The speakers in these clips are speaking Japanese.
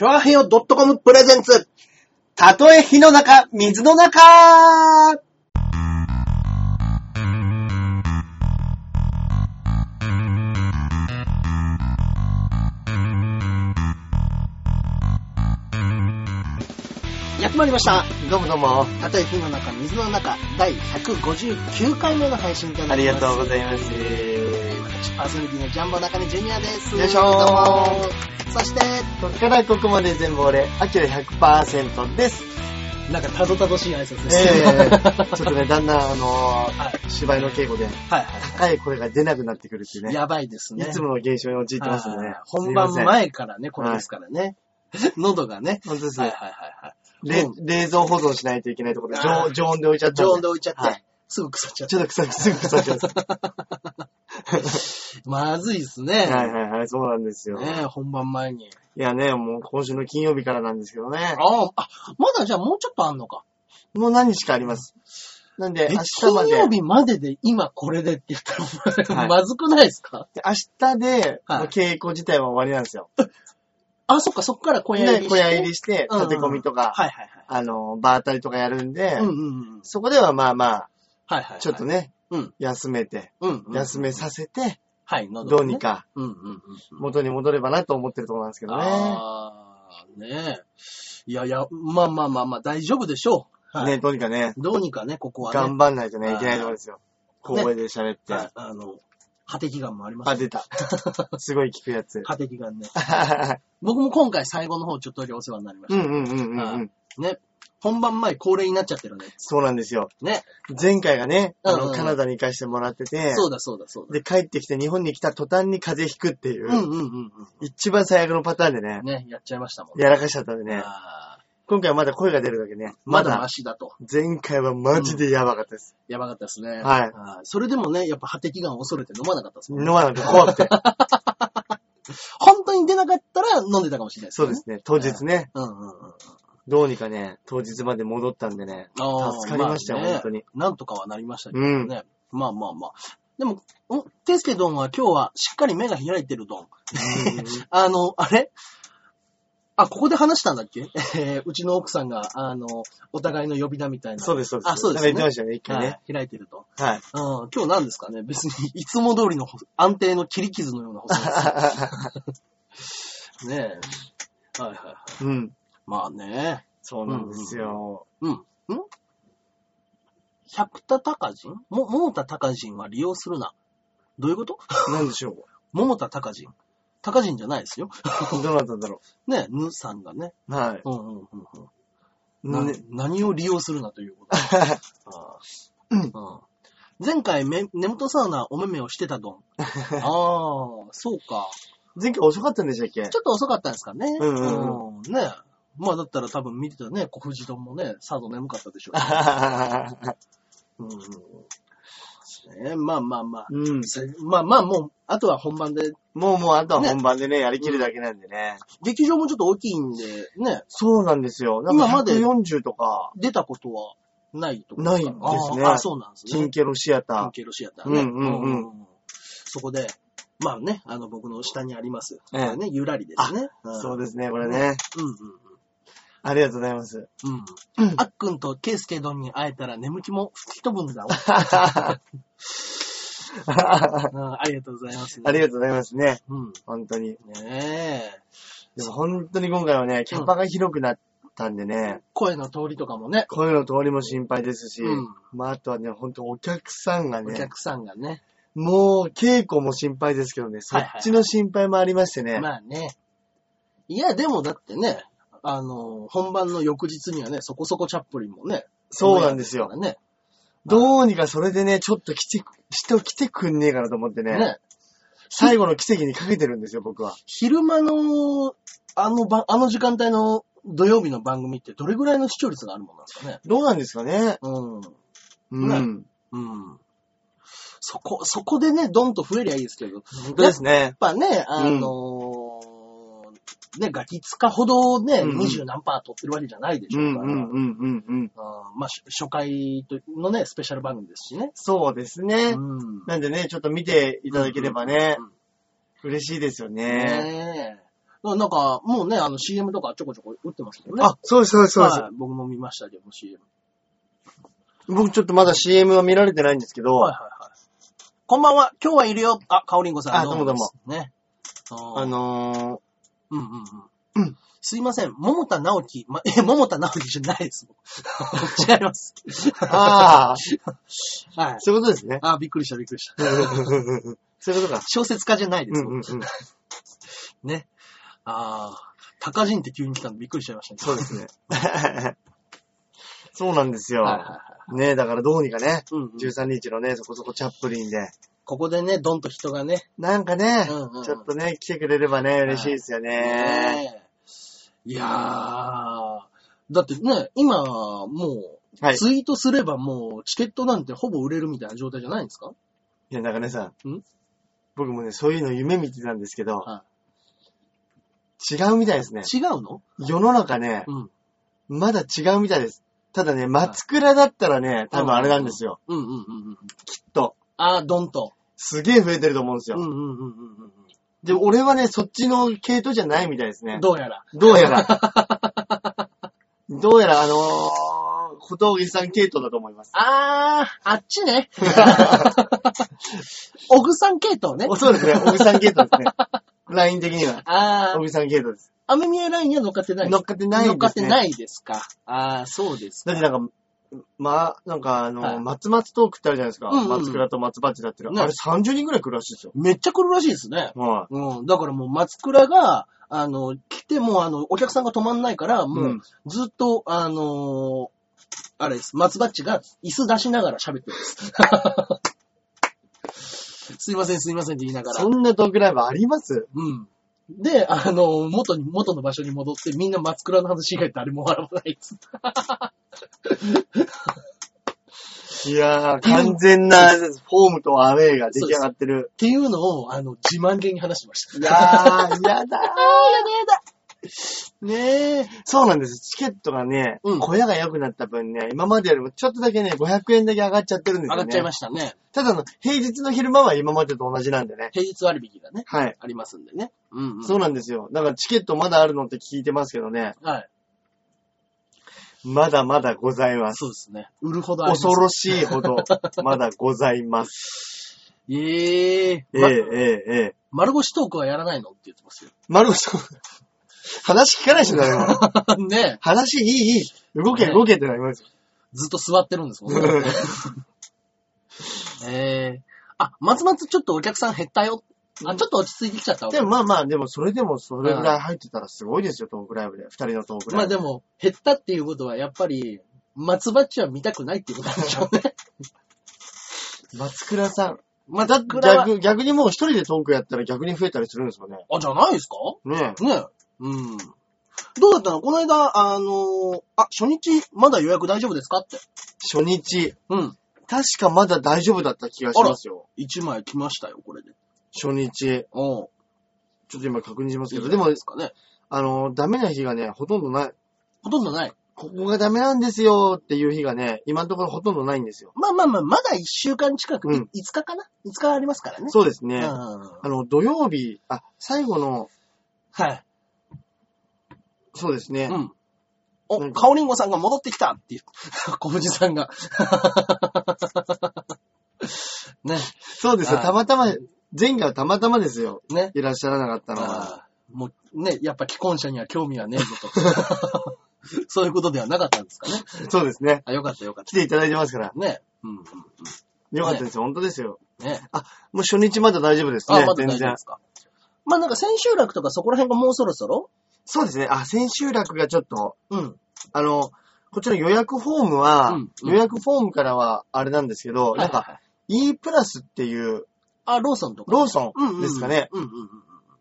チョアヘヨ .com プレゼンツ。たとえ火の中、水の中やってまいりました。どうもどうも。たとえ火の中、水の中、第159回目の配信となありります。がとうございます。私、パーソナリティのジャンボ中根ジュニアです。よいしょーどうもそして、こっからここまで全部俺、アキラ100%です。なんかたどたどしい挨拶です。ええはちょっとね、だんだん、あのーは芝居の稽古で、いはい。高い声が出なくなってくるっていうね。やばいですね。いつもの現象に陥ってますよねはい。本番。前からね、これですからね。喉がね。本当ですはいはいはいはい。冷蔵保存しないといけないところで、常常温で置いちゃったん常温で置いちゃって、はいすぐ腐っちゃっちょっと臭く、すぐ腐っちゃう。て。まずいですね。はいはいはい、そうなんですよ。ね本番前に。いやね、もう今週の金曜日からなんですけどね。ああ、あ、まだじゃあもうちょっとあんのか。もう何日かあります。なんで、え明日まで。金曜日までで今これでって言ったら、はいまずくないですか？で明日で、稽古自体は終わりなんですよ。あ、そっか、そっから小屋入りで、して？小屋入りして、立て込みとか、あの、場当たりとかやるんで、はい。うんうんうん。そこではまあまあ、はいはいはい。ちょっとね、うん。休めて、うんうん。休めさせて、はい、喉どをねうにかうんうんうんうん。元に戻ればなと思ってるところなんですけどね。ああ、ねえ。いやいや、まあまあまあまあ、大丈夫でしょう。はいね、どうにかね、どうにかね、ここはね。頑張んないとね、はいいけないところですよ。小声で喋って。はいあの、破滴眼もありますあ、出た。すごい聞くやつ。破滴眼ね。僕も今回最後の方ちょっとだけお世話になりました。うんうんうんうんうん。ね。本番前恒例になっちゃってるね。そうなんですよ。ね。前回がね、あの、うんうんカナダに行かしてもらってて、そうだそうだそうだ。で、帰ってきて日本に来た途端に風邪ひくっていう、うんうんうん一番最悪のパターンでねうん。、ね、やっちゃいましたもんね。やらかしちゃったんでね。あー今回はまだ声が出るだけね。まだまだマシだと。前回はマジでやばかったです。やばかったですね。はいあーそれでもね、やっぱ破滴眼を恐れて飲まなかったですもんね。飲まなくて怖くて。本当に出なかったら飲んでたかもしれないですね。そうですね。当日ね、うんうんうん。どうにかね、当日まで戻ったんでね、あー助かりましたよ、あね本当に。なんとかはなりましたけどね。まあまあまあ。でも、んテスケドンは今日はしっかり目が開いてるドン。あの、あれ？あ、ここで話したんだっけ？え ーうちの奥さんが、あの、お互いの呼び名みたいな。そうです、そうです。あそうですねなんか言ってましたよね、一回はいね。開いてると。はい。うん、今日何ですかね？別に、いつも通りのほ安定の切り傷のような細です。ねえ。はいはいはい。うん。まあね。そうなんですよ。うん。ん百田隆人？も、桃田隆人は利用するな。どういうこと？なんでしょ 桃田隆人。隆人じゃないですよ。う。どうなったんだろね、ぬさんがね。う。はい。うんうんうんうん。なね何を利用するなということ？あーうん前回め、根元サウナお目目をしてたどん。ああ、そうか。前回遅かったんでしたっけ？ちょっと遅かったんですかね。うんうんうんねまあだったら多分見てたね、小藤丼もね、さぞ眠かったでしょう。うんうんね、まあまあまあ。うん。せまあまあもう、あとは本番で、もうもうあとは本番でね、やりきるだけなんでね。劇場もちょっと大きいんで、ね、そうなんですよ。今まで140とか、出たことはないとないですねああ、そうなんですね。キンケロシアター。キンケロシアターね。うんうんうんんそこで、まあね、あの僕の下にあります。ええね、ゆらりですね。そうでですね、これね。うんうんありがとうございます。うん。うん。あっくんとケイスケ丼に会えたら眠気も吹き飛ぶんだわ。うんありがとうございます。ありがとうございますね。うん。本当に。ねえ。でも本当に今回はね、キャパが広くなったんでね、声の通りとかもね、声の通りも心配ですし、うんまああとはね、本当お客さんがね、お客さんがね。もう稽古も心配ですけどね、そっちの心配もありましてね。まあね。いや、でもだってね、あの、本番の翌日にはね、そこそこチャップリンもね。そうなんですよオンエアですどうにかそれでね、ちょっと来て、人来てくんねえかなと思ってね、ね。ね。最後の奇跡にかけてるんですよ、僕は。昼間の、あのば、あの時間帯の土曜日の番組ってどれぐらいの視聴率があるもんなんですかね。どうなんですかねうん。うん。ねうん。そこ、そこでね、ドンと増えりゃいいですけど。本当ですね。やっぱね、あのーね、ガキ使ほどね、うんうん二十何パー取ってるわけじゃないでしうんうょうから。んうんうんうん。まあ、し初回とのね、スペシャル番組ですしね。そうですね。うん。なんでね、ちょっと見ていただければねうん、嬉しいですよね。ねえ。なんか、もうね、あの CM とかちょこちょこ打ってますけどね。あ、そうです、そうです、そうです。はい、僕も見ましたけど、CM。僕ちょっとまだ CM は見られてないんですけど、はいはいはい。こんばんは、今日はいるよ。あ、かおりんごさん。あどうもどうも。ね。ああのうんうんうん。うん。すいません。桃田直樹。ま、え、桃田直樹じゃないです。違います。ー、ああ、はい。そういうことですね。あ、びっくりしたびっくりした。そういうことか。小説家じゃないです。うんうんうん。ね。ああ、高人って急に来たんでびっくりしちゃいましたね。そうですね。そうなんですよ。はいはいはい。ねだからどうにかね、うんうん13日のね、そこそこチャップリンで、ここでね、ドンと人がね。なんかね、うんうんうんちょっとね、来てくれればね、嬉しいですよね。いやー、だってね、今、もう、はい。ツイートすればもう、チケットなんてほぼ売れるみたいな状態じゃないんですか？いや、中根さん。ん？僕もね、そういうの夢見てたんですけど、は違うみたいですね。違うの？世の中ね、うん。まだ違うみたいです。ただね、松倉だったらね、多分あれなんですよ。うんうんうんうん。きっと。あー、ドンと。すげえ増えてると思うんですよ。うんうんうんうんで、俺はね、そっちの系統じゃないみたいですねうん。。どうやら。どうやら。どうやら、あのー、小峠さん系統だと思います。あー、あっちね。オグさん系統ね。おそうですね、小木さん系統ですね。ライン的には。あー、小木さん系統です。アメミヤラインには乗っかってない。乗っかってないですね乗っかってないですか？あー、そうですか。だってなんか、まあ、なんかあの、はい松松トークってあるじゃないですか。うんうん松倉と松バチだってる。ねあれ30人くらい来るらしいですよ。めっちゃ来るらしいですね。はうん。だからもう松倉が、あの、来ても、あの、お客さんが止まんないから、い。もう、ずっと、あのーあれです。松バッチが椅子出しながら喋ってるんです。すいません、すいませんって言いながらそ。んなトークライブあります？うん。で、あの、元に、元の場所に戻って、みんな松倉の話以外誰も笑わないっつっていやー、完全なフォームとアウェイが出来上がってる。っていうのを、あの、自慢げに話してました。いやー、やだ あー、やだやだ。ねえ。そうなんです。チケットがね、うん小屋が良くなった分ね、今までよりもちょっとだけね、500円だけ上がっちゃってるんですよね。上がっちゃいましたね。ただの、平日の昼間は今までと同じなんでね。平日割引がね、はい。ありますんでね。うん、うん。そうなんですよ。だからチケットまだあるのって聞いてますけどね、はい。まだまだございます。そうですね。売るほどあります。恐ろしいほど、まだございます。ええええまええええ丸腰トークはやらないの？って言ってますよ。丸ごと、話聞かない人だよ。ね話いい、いい。動け、動けってなりますよ。ずっと座ってるんですもんね。ええあ、松松ちょっとお客さん減ったよ。あ、ちょっと落ち着いてきちゃったわ。でもまあまあ、でもそれでもそれぐらい入ってたらすごいですよ、トークライブで。二人のトークライブ。まあでも、減ったっていうことは、やっぱり、松バッチは見たくないっていうことなんでしょうね。松倉さん。松倉は、逆、逆にもう一人でトークやったら逆に増えたりするんですよね。あ、じゃないですか？ねねうん。どうだったの？この間、あのーあ、初日、まだ予約大丈夫ですかって。初日。うん。確かまだ大丈夫だった気がしますよ。1枚来ましたよ、これで。初日。おうちょっと今確認しますけど、でもですかね。あの、ダメな日がね、ほとんどない。ほとんどない。ここがダメなんですよっていう日がね、今のところほとんどないんですよ。まあまあまあ、まだ1週間近く、うん5日かな ?5 日ありますからね。そうですね。うん。あの、土曜日、あ、最後の、はい。そうですね。うん。おカオリンゴさんが戻ってきたっていう。小藤さんが。ね、そうですよ。はいたまたま、前回はたまたまですよ。ね。いらっしゃらなかったのは。もう、ね、やっぱ既婚者には興味はねえぞと。そういうことではなかったんですかね。そうですね。あ、よかったよかっ来ていただいてますから。た。ね。うんうんよかったですよ。本当ですよ。うん。ね。もう初日まだ大丈夫ですあ、ね。まだ大全然丈夫ですか。まあなんか千秋楽とかそこら辺がもうそろそろそうですね。あ、千秋楽がちょっと、うん。あの、こっちの予約フォームは、うんうん予約フォームからはあれなんですけど、なんか、E プラスっていう、あ、ローソンとか。ローソうんうんうんンですかね、うんうんうん。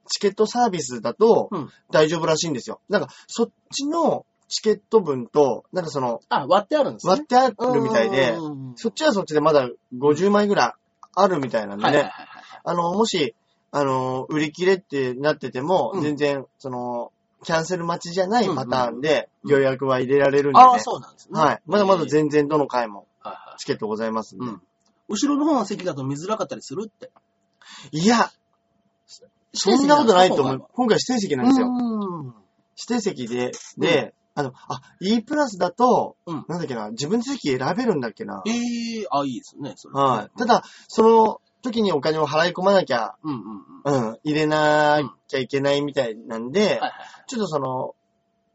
チケットサービスだとうん大丈夫らしいんですよ。なんか、そっちのチケット分と、なんかその、あ、割ってあるんですね。割ってあるみたいでうん、うんうんそっちはそっちでまだ50枚ぐらいあるみたいなんではいはいね、はいはい。あの、もし、あの、売り切れってなってても、うん全然、その、キャンセル待ちじゃないパターンでうん予約は入れられるんでね。ああ、そうなんですね。はい。まだまだ然。全然どの回もはいはチケットございますんで。い。うん。後ろの方の席だと見づらかったりするって。いや、そんなことないと思指う。今回指定席なんですよ。うん。指定席で、で、あの、あ、E プラスだと、うんなんだっけな、自分で席選べるんだっけな。ええあ、いいですね、それ。はい。た、だ、その時にお金を払い込まなきゃ、うんうんうん。うん、入れなきゃいけないみたいなんで、はいはい。ちょっとその、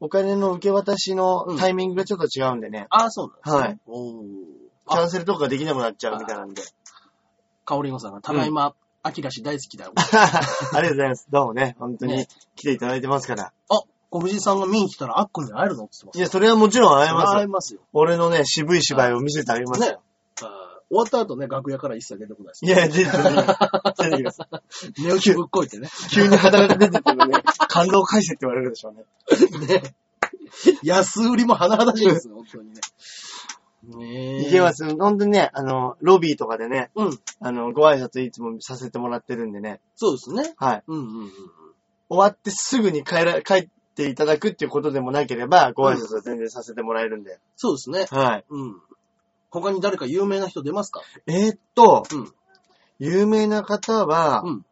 お金の受け渡しのタイミングがちょっと違うんでね、あ、そうなんですね。はい。おーキャンセルとかができなくなっちゃうみたいなんで。かおりんごさんが、ただいま、あきらし大好きだよ。ありがとうございます。どうもね、本当にね来ていただいてますから。あ、小藤さんが見に来たら、あっくんに会えるのって言っていや、それはもちろん会えます。会えますよ。俺のね、渋い芝居を見せてあげますね終わった後ね、楽屋から一切出てこないです。いや、出て。出てくる。寝起きぶっこいてね。急に肌が出てくるね、感動返せって言われるでしょうね。ね。安売りも甚だしいですよ、本当にね。ねえ。いけます。本当にね、あの、ロビーとかでね、うん。あの、ご挨拶いつもさせてもらってるんでね。そうですね。はい。うんうんうん。終わってすぐに帰ら、帰っていただくっていうことでもなければ、ご挨拶は全然させてもらえるんで。そうですね。はい。うん。他に誰か有名な人出ますか？えーっと、うん。有名な方は、うん。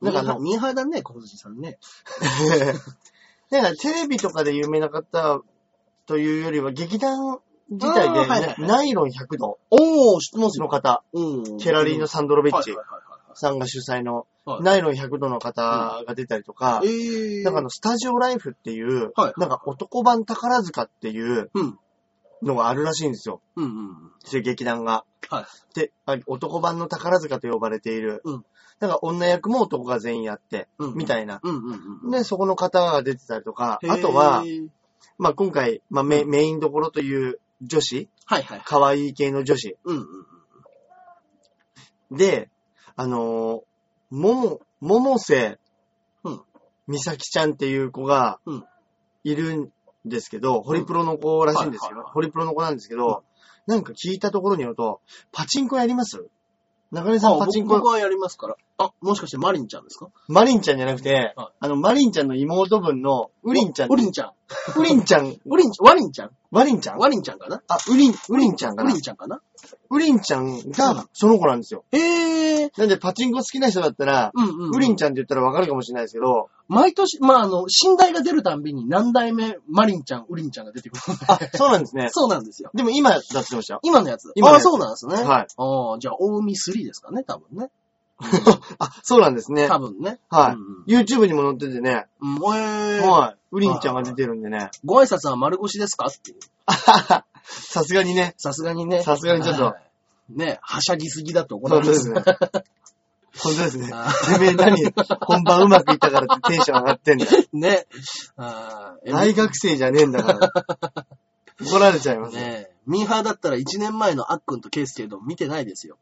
なんかあのミーハーだね、小藤さんね。なんかテレビとかで有名な方というよりは、劇団自体で、あーはいはいはいナイロン100度おー、知ってますよ。の方、うん。ケラリーノ・サンドロベッチはいはいはいさんが主催の、はいナイロン100度の方が出たりとか、はい。えー。なんかあの、スタジオライフっていう、はいなんか男版宝塚っていううん。のがあるらしいんですよ。うんうんうん。そういう劇団が。はい。で、あ男版の宝塚と呼ばれている。うんなんか女役も男が全員やって、うんみたいな。うんうんうん。で、そこの方が出てたりとか、あとは、、まあ今回、まあメメインどころという女子、はいはい。可愛い系の女子うんうんうん。で、あのー、もも、百瀬うん美咲ちゃんっていう子がうん、いるんですけど、ホリプロの子らしいんです。よ。ホリプロの子なんですけど、なんか聞いたところによると、パチンコやります？中根さんあパチンコ、僕僕はやりますから。あ、もしかしてマリンちゃんですか？マリンちゃんじゃなくてはい、あの、マリンちゃんの妹分のウリンちゃん。ウリンちゃん。ウリンちゃん、ウリン、ワリンちゃん？ワリンちゃんワリンちゃんかな？あ、ウリン、ウリンちゃんかな？ウリンちゃんかな？ウリンちゃんがその子なんですよ。へえ。なんでパチンコ好きな人だったら、うんうん。ウリンちゃんって言ったらわかるかもしれないですけど、毎年、まあ、あの、寝台が出るたんびに何代目マリンちゃん、ウリンちゃんが出てくる。あ、そうなんですね。そうなんですよ。でも今だってましたよ。今のやつ。ああ、今のやつそうなんですね。はい。ああ、じゃあ、大海3ですかね、多分ね。あ、そうなんですね。多分ね。はいうん。YouTube にも載っててね。うん。うん、えー、はい。ウリンちゃんが出てるんでね。ご挨拶は丸腰ですか？っていう。さすがにね。さすがにね。さすがにちょっとはい。ね、はしゃぎすぎだって怒られます本当ですね。本当ですねあ。てめえ何、本番うまくいったからってテンション上がってんだよ。ね。あー大学生じゃねえんだから。怒られちゃいますよ。ねミーハーだったら1年前のあっくんとケースケど見てないですよ。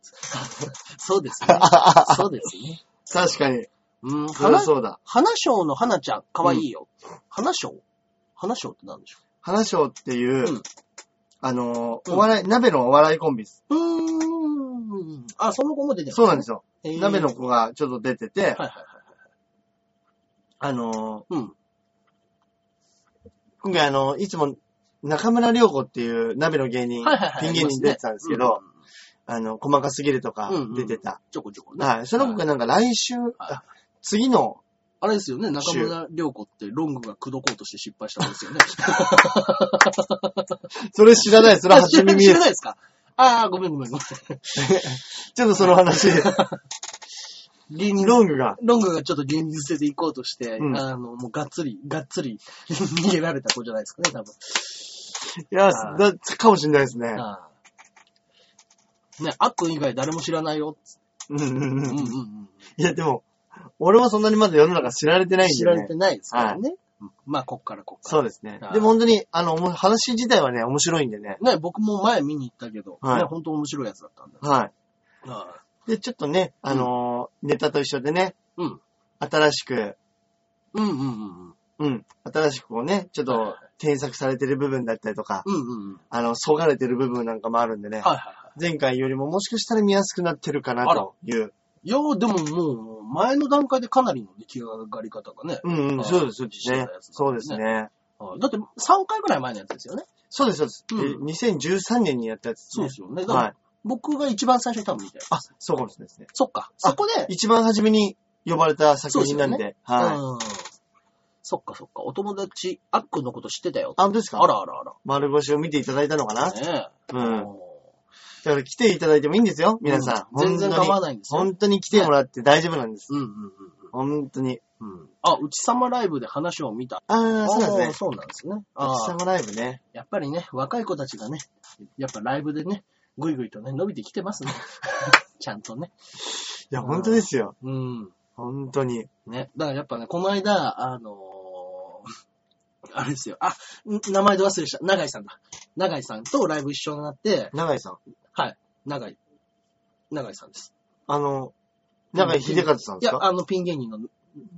そうですね。そうですね。確かに。うん、そりそうだ。花賞の花ちゃん、かわいいよ。花賞花賞って何でしょ花賞っていう、うんあのお笑い、鍋のお笑いコンビです。ううーん。あ、その子も出てるそうなんですよ。鍋の子がちょっと出てて、はいはいはいはい。あのうん。ー、今回あの、いつも中村良子っていう鍋の芸人、はいはいはい。ピン芸人出てたんですけど、あの、細かすぎるとかうんうん出てた。ちょこちょこね。はい。その子がなんか来週、あ次の、あれですよね、中村良子ってロングが口説こうとして失敗したんですよね。それ知らない、それ初耳知です。らないですか？ああ、ごめんごめんごめん。ちょっとその話、芸人ロングが、ロングがちょっと現実的で行こうとして、うんあの、もうがっつり、がっつり 逃げられた子じゃないですかね、多分。いや、はいだかもしれないですね。ああね、あっくん以外誰も知らないよ。うんうんうんうんうんうん。いや、でも、俺はそんなにまだ世の中知られてないんでね知られて。ないですからね。うんまあ、こっからこっから。そうですねは。いでも本当に、あの、話自体はね、面白いんでね。ね、僕も前見に行ったけど、はいね、本当面白いやつだったんだ。は。はいで、ちょっとね、あのーネタと一緒でね、うん。新しく、いうんうんうんうん。うん、新しくこうね、ちょっはいはいと添削されてる部分だったりとか、うんうんうん。あの、そがれてる部分なんかもあるんでね、はいはいは前回よりももしかしたら見やすくなってるかなという。い。いや、でももう、前の段階でかなりの出来上がり方がね。うんうん、そうです、そうですね。そうですね。はいだって3回ぐらい前のやつですよね。そうです、そうです。うんえ2013年にやったやつですね。そうですよね。だからはい。僕が一番最初に多分見たやつ。あ、そうかもしれないですね。そっか。そこで、一番初めに呼ばれた作品なんで。そうですはい。うん。そっかそっか。お友達、あっくんのこと知ってたよ。あ、本当ですか？あらあらあ丸星を見ていただいたのかな、ら。ねえ。うんおだから来ていただいてもいいんですよ、皆さん。うん全然構わないんですよ本当に来てもらって大丈夫なんです。うんうん本当に。うんうん。あ、うちさまライブで話を見た。ああ、そうなんですね。そうなんですね。ああライブね。やっぱりね、若い子たちがね、やっぱライブでね、ぐいぐいとね、伸びてきてますね。ちゃんとね。いや、本当ですよ。うん。本当に。ね。だからやっぱね、この間、あのー あれですよ。あ、ん名前で忘れした。長井さんだ。長井さんとライブ一緒になって、長井さん。はい。長井。長井さんです。あの、長井秀和さんいや、ですか？あの、ピン芸人の、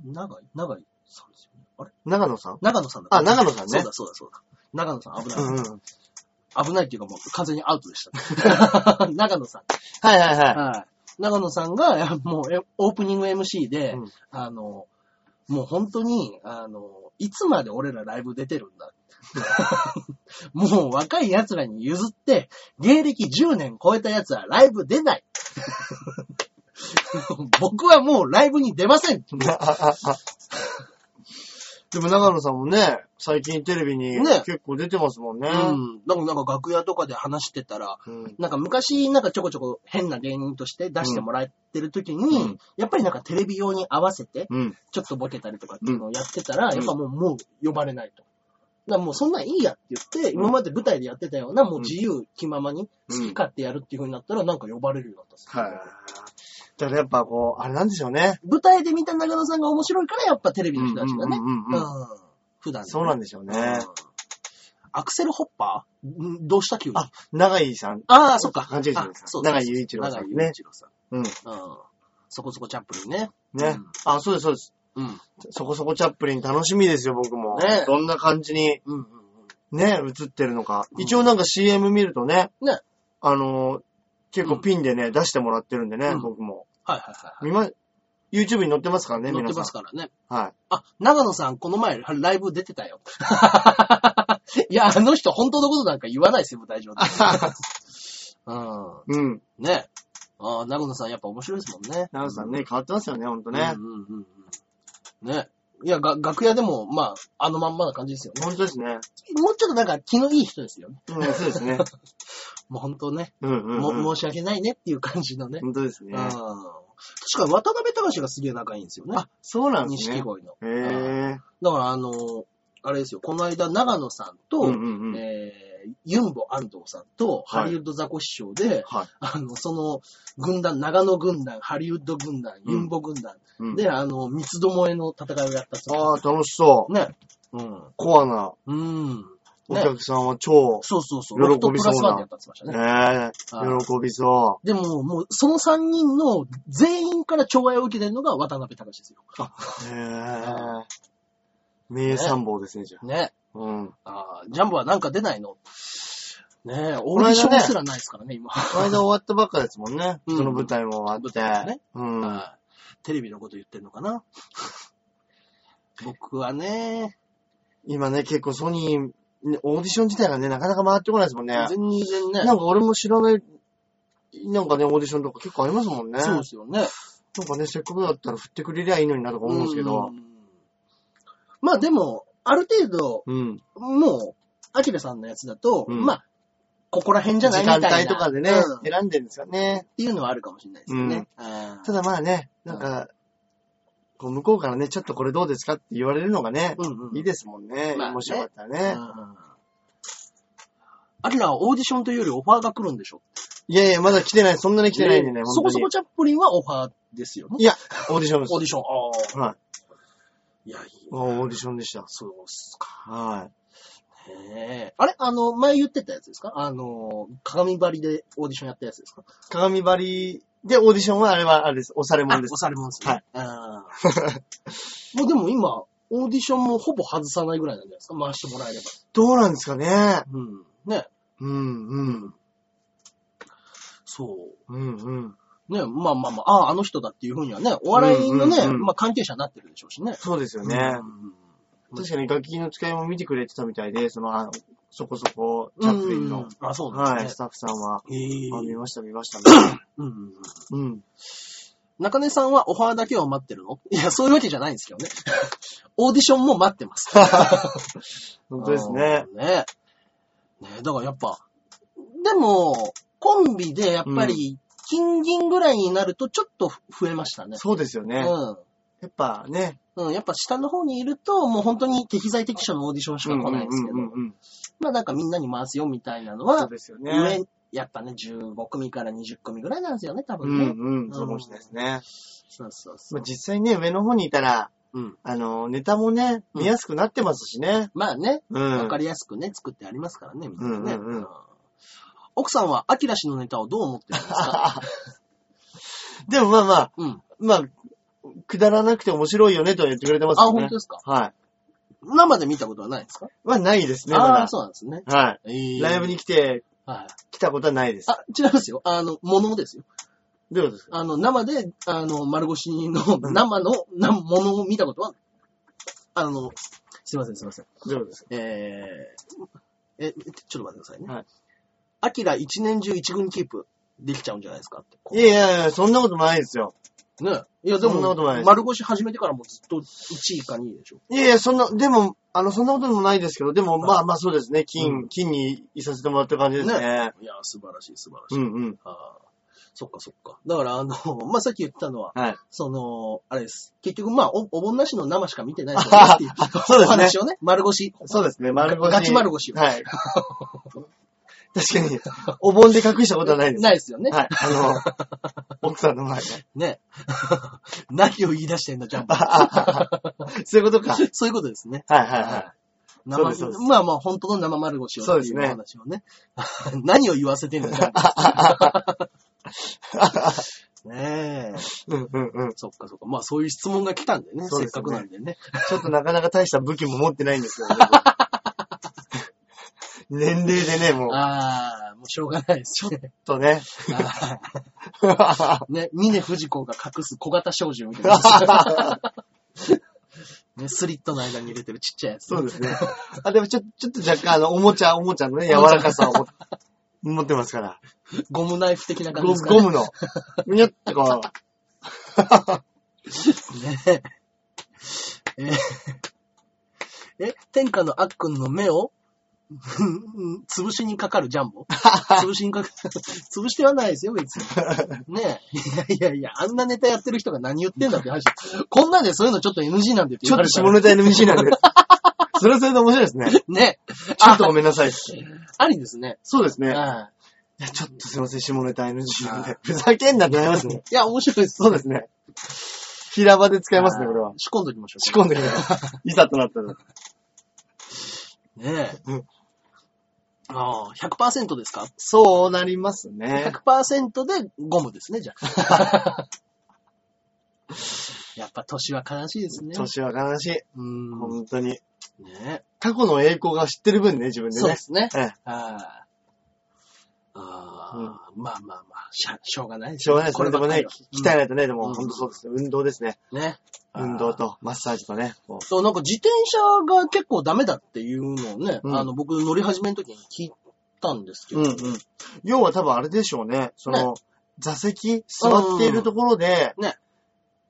長井？長井さんですよね。あれ？長野さん？長野さんだ。あ長野さんねそうだ、そうだ、そうだ。長野さん危ない。うんうん。危ないっていうかもう完全にアウトでした。長野さん。はいはいはい。はい。長野さんが、いやもう、えオープニング MC で、うんあの、もう本当に、あの、いつまで俺らライブ出てるんだ。もう若い奴らに譲って、芸歴10年超えた奴はライブ出ない。僕はもうライブに出ません。でも長野さんもね、最近テレビにね結構出てますもんね。うん。なんかなんか楽屋とかで話してたら、うんなんか昔なんかちょこちょこ変な芸人として出してもらってる時に、うんやっぱりなんかテレビ用に合わせて、うん。ちょっとボケたりとかっていうのをやってたら、んやっぱもう、もう呼ばれないと。だからもうそんなんいいやって言って、今まで舞台でやってたような、もう自由気ままに好き勝手やるっていう風になったら、なんか呼ばれるようになったんですよ。はい。だからやっぱこう、あれなんでしょうね。舞台で見た長野さんが面白いから、やっぱテレビの人たちがね、うんうんうんうんうん普段、そうなんでしょうね。うんアクセルホッパー？んどうした急に？あ、長井さん。ああ、そっか。勘違いしてそう長井雄一郎さん長井ね雄一郎さん。うん。うん。そこそこチャップリンね。ね。あ、そうです、そうです。うん。そこそこチャップリン楽しみですよ、僕も。ねどんな感じにうん。うん。ね、映ってるのか。うん一応なんか CM 見るとね、ねあのー結構ピンでね、出してもらってるんでね、うん僕も。はいはいはい見ま、YouTube に載ってますからね、はい。乗って皆さん。ますからね。はい。あ、長野さん、この前、ライブ出てたよ。いや、あの人、本当のことなんか言わないですよ、舞台上で。う うん。ん。ね。あ長野さん、やっぱ面白いですもんね。長野さんね、変わってますよね、ほんとね。うんうんうんうん。ね。いや、が、楽屋でも、まあ、あのまんまな感じですよね。ほんとですね。もうちょっとなんか気のいい人ですよね。うん、そうですね。もう本当ね、うんうん、うん。も申し訳ないねっていう感じのね。ほんとですねうん。。確かに渡辺隆がすげえ仲いいんですよね。あ、そうなんですね。錦鯉の。へえ。だからあの、あれですよ、この間長野さんと、うんうんうん。えー、ユンボ安藤さんと、はいハリウッドザコシショウで、はい。あの、その、軍団、長野軍団、ハリウッド軍団、うんユンボ軍団、うん、で、あの、三つどもえの戦いをやったそうああ、楽しそう。ね。うん。コアなうん。おね。客さんは超、そうそうそう。喜びそうなね。ねえ、喜びそでも、もう、その三人の全員から寵愛を受けてるのが渡辺隆ですよ。う。へえ。名参謀ですね、じゃね。あ。うん。あージャンボはなんか出ないの？ねえ、オーディションすらないですからね、今。この間終わったばっかですもんね。うんその舞台も終わ舞って。台がね。うん。はいテレビのこと言ってんのかな？僕はね、今ね、結構ソニー、ねオーディション自体がね、なかなか回ってこないですもんね。全然ね。なんか俺も知らない、なんかね、オーディションとか結構ありますもんね。そうですよね。なんかね、せっかくだったら振ってくれりゃいいのになとか思うんですけどう。んまあでも、ある程度、うん。もう、アキラさんのやつだと、うんまあ、ここら辺じゃない時みたいな。間帯とかでね、うんっ選んでるんですよね。ていうのはあるかもしれないですよね。うんただまあね、なんか、こう向こうからね、ちょっとこれどうですかって言われるのがね、うんうん。いいですもんね。まあねもしよかったらね。うんアキラはオーディションというよりオファーが来るんでしょ？いやいや、まだ来てない、そんなに来てないんでね、そこそこ。チャップリンはオファーですよね。いや、オーディションですオー。ディション。ああ。はい。いや、いいオーディションでした。そうっすか。はい。へえ。あれ？あの、前言ってたやつですか？あの、鏡張りでオーディションやったやつですか？鏡張りでオーディションはあれはあれです。押されもんです押。されもんですね。はい もうでも今、オーディションもほぼ外さないぐらいなんじゃないですか？回してもらえれば。どうなんですかね？うん。ね。うん、うん。そう。うん、うん。ね、まあまあまあ、ああ、あの人だっていうふうにはね、お笑いのね、うんうんうんまあ関係者になってるでしょうしね。そうですよね。うん確かに楽器の使いも見てくれてたみたいで、その、あのそこそこ、チャップリンの、あ、そうなんはい、ですスタッフさんは、ね。へえあ見ました、見ました、ね。うんうんうんうん。中根さんはオファーだけを待ってるの？いや、そういうわけじゃないんですけどね。オーディションも待ってます。本当ですね。うん。ね。ねだからやっぱ、でも、コンビでやっぱり、金銀ぐらいになるとちょっと増えましたね。そうですよね。やっぱね。うん。うん。やっぱ下の方にいると、もう本当に適材適所のオーディションしか来ないんですけど、うんうんうんうんまあなんかみんなに回すよみたいなのそうは、ですよね。上、やっぱね、15組から20組ぐらいなんですよね、多う分ね。んうん。そうかもしれないですね。そうそうそう。まあ実際ね、上の方にいたら、うん。あの、ネタもね、うん見やすくなってますしね。まあね、うん。わかりやすくね、作ってありますからね、みんなね。うんうんうんうん奥さんは、アキラ氏のネタをどう思ってるんですか？でもまあまあ、うん。まあ、くだらなくて面白いよねとは言ってくれてますね。本当ですか？はい。生で見たことはないですか？はないですね、まああ、だ。そうなんですね。はい。えーライブに来て、はい。来たことはないです。あ、違いますよ。あの、ものですよ。どういうことですか？あの、生で、あの、丸腰の、生の、な、ものを見たことは、あの、すいません、すいません。どういうことですか？えー、え、ちょっと待ってくださいね。はい。アキラ一年中一軍キープできちゃうんじゃないですかって。いやいやいや、そんなことないですよ。ね。いや、でそんなことないでも、す丸腰始めてからもずっと1位か2位でしょ。いやいや、そんな、でも、あの、そんなこともないですけど、でも、はいまあまあそうですね。金、う金にいさせてもらってる感じですね。いや、素晴らしい、素晴らしい。うんうん。ああそっかそっか。だから、あの、まあ、さっき言ったのは、はい。その、あれです。結局、まあ、お、お盆なしの生しか見てないですよねっていう そうですねお話をね、丸腰。そうですね、丸腰。ガチ丸腰はい。確かに、お盆で隠したことはないです。ないですよね。はい。あの、奥さんの前で。ね。何を言い出してんだ、ジャンプ。そういうことか。そういうことですね。はいはいは生そうですまあまあ、本当の生丸腰をっていう話をね。何を言わせてんだ、ジャンプ。ねえ。い。うんうんうん。そっかそっか。まあ、そういう質問が来たんでね。ですねせっかくなんでね。ちょっとなかなか大した武器も持ってないんですよね。年齢でね、もう、ああ、もうしょうがないですね。っとね。ね、峰不二子が隠す小型小銃みたいな。ね、スリットの間に入れてるちっちゃいやつ。そうですね。あ、でもちょ、ちょっと若干、あの、おもちゃ、おもちゃのね、柔らかさを持持ってますから。ゴムナイフ的な感じゴですか、ね。ゴムの。むにゃってこねえ。ええ、天下のあっくんの目を、うん 潰しにかかるジャンボ？潰しにかかる。潰してはないですよ、別に。ねえ。いやいやいや、あんなネタやってる人が何言ってんだって話。こんなんでそういうのちょっと NG なんでってう。ちょっと下ネタ NG なんで。それはそれで面白いですね。ねちょっとごめんなさい。ありですね。そうですね。はいや、ちょっとすいません、下ネタ NG なんで。ふざけんなってなりますね。い。いや、面白いです。そうですね。平場で使いますね、これは。仕込んどきましょ仕込んでくれ。いざとなったら。う。ねえ。うんああ、100%ですか？そうなりますね。100%でゴムですね、じゃあ。やっぱ年は悲しいですね。年は悲しい。うん。本当に。ね過去の栄光が知ってる分ね、自分でねそうで。すね。ええああ、うんまあまあまあ、しゃしょうがないですしょうがないですね。でもね、鍛えないとね、でもうん本当そうですね。運動ですね。うんね。運動とマッサージとね。そう、なんか自転車が結構ダメだっていうのをね、うんあの、僕乗り始めの時に聞いたんですけど、うんうん。要は多分あれでしょうね。その、座席、座っているところで、ね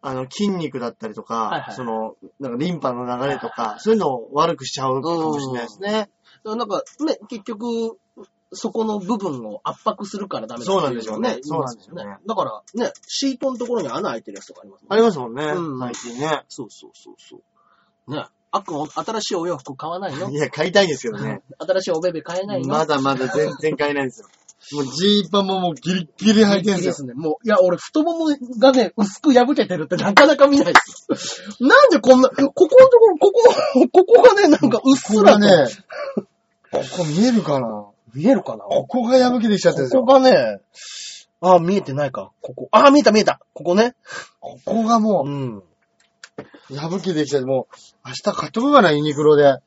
あの、筋肉だったりとか、はいはいその、なんかリンパの流れとか、そういうのを悪くしちゃうかもしれないですね。だからなんかね、結局、そこの部分を圧迫するからダメだってそうなんでしょうねそうなんでしょうねだからね、シートのところに穴開いてるやつとかありますもんありますもんね、うん最近ね。そうそうそうそう。ね、あっくん新しいお洋服買わないの？いや、買いたいんですけどね。新しいおべべ買えないの？まだまだ全然買えないんですよ。もうジーパンももうギリッギリ履いてるんですよ。いいですね。もう、いや、俺、太ももがね、薄く破けてるってなかなか見ないですよ。なんでこんな、ここのところ、ここ、ここがね、なんかうっすらとここがね、ここ見えるかな見えるかな？ここが破けてきちゃってるんですこよ。こがね、あー、見えてないか。ここ。あー、見えた見えた。ここね。ここがもん。う破けてきちゃって、もう明日買っとくかな、ユニクロで。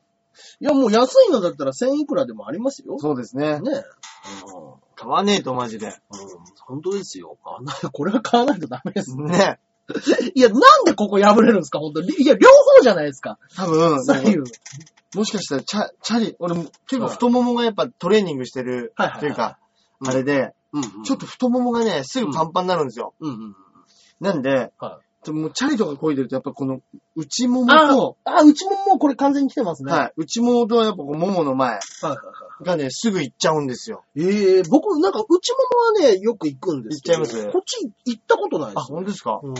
いや、もう安いのだったら1000いくらでもありますよ。そうですね。ね。買わねえとマジで。うん。本当ですよ。あなこれは買わないとダメです。ね。いや、なんでここ破れるんですか？本当に。いや、両方じゃないですか。多分、左右。もしかしたらチャ、チャリ、俺も結構太ももがやっぱトレーニングしてるはいというか、うんあれで、うん、うん。ちょっと太ももがね、すぐパンパンになるんですよ。うんうん。なんで、はでもチャリとか漕いでると、やっぱこの内ももあと、あ、うちももうこれ完全に来てますね。はい、内ももとはやっぱこう、ももの前はいはいはい。がね、すぐ行っちゃうんですよ。ええ僕、なんか、内ももはね、よく行くんですけど。行っちゃいます？こっち行ったことないであ、す。本当ですか？うん。ち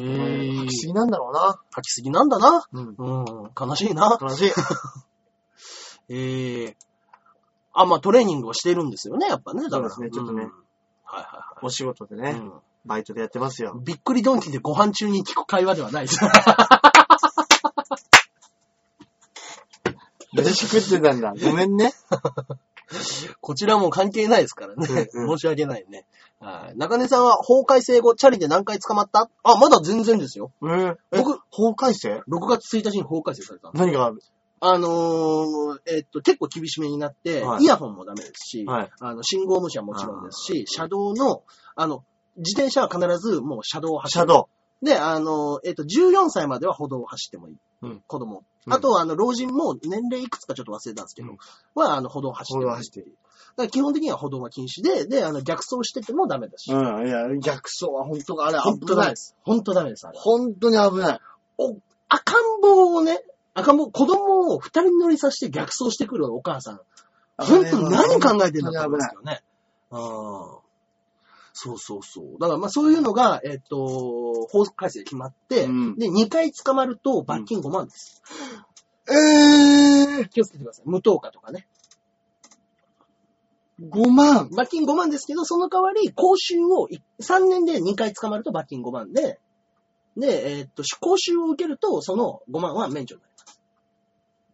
ょっとへねきすぎなんだろうな。吐きすぎなんだな。うん。うん。悲しいな。悲しい。ええあ、まあトレーニングをしてるんですよね、やっぱね。だからそうですねちょっとねんはいはお仕事でいはい。ね、バイトでやってますよう。んびっくりドンキーでご飯中に聞く会話ではないです。飯食ってたんだ。ごめんね。こちらも関係ないですからね。うんうん申し訳ないね。はい。中根さんは法改正後、チャリで何回捕まった？あ、まだ全然ですよ。えー、え僕、法改正？6月1日に法改正された何が？あるあのーえっと、結構厳しめになって、はいイヤホンもダメですし、はいあの、信号無視はもちろんですし、車道の、あの、自転車は必ずもう車道を走る。シャドで、あの、えっと、14歳までは歩道を走ってもいい。うん子供。うんあとは、あの、老人も年齢いくつかちょっと忘れたんですけど、うんは、あの、歩道を走ってもいい。歩道を走っていいだから基本的には歩道が禁止で、で、あの、逆走しててもダメだし。うん、いや、逆走は本当あれ本危ない当ダメで。す。本当ダメです、あれ。本当に危ない。赤ん坊をね、赤ん坊、子供を二人乗りさせて逆走してくるお母さん。本当に何考えてんだと思うんですよね。うんそうそうそう。だからまあそういうのが、えっ、と、法改正で決まって、うんで、2回捕まると罰金5万です。えー、気をつけてください。無灯火とかね。5万。罰金5万ですけど、その代わり、講習をい3年で2回捕まると罰金5万で、で、えっ、と、講習を受けると、その5万は免除になります。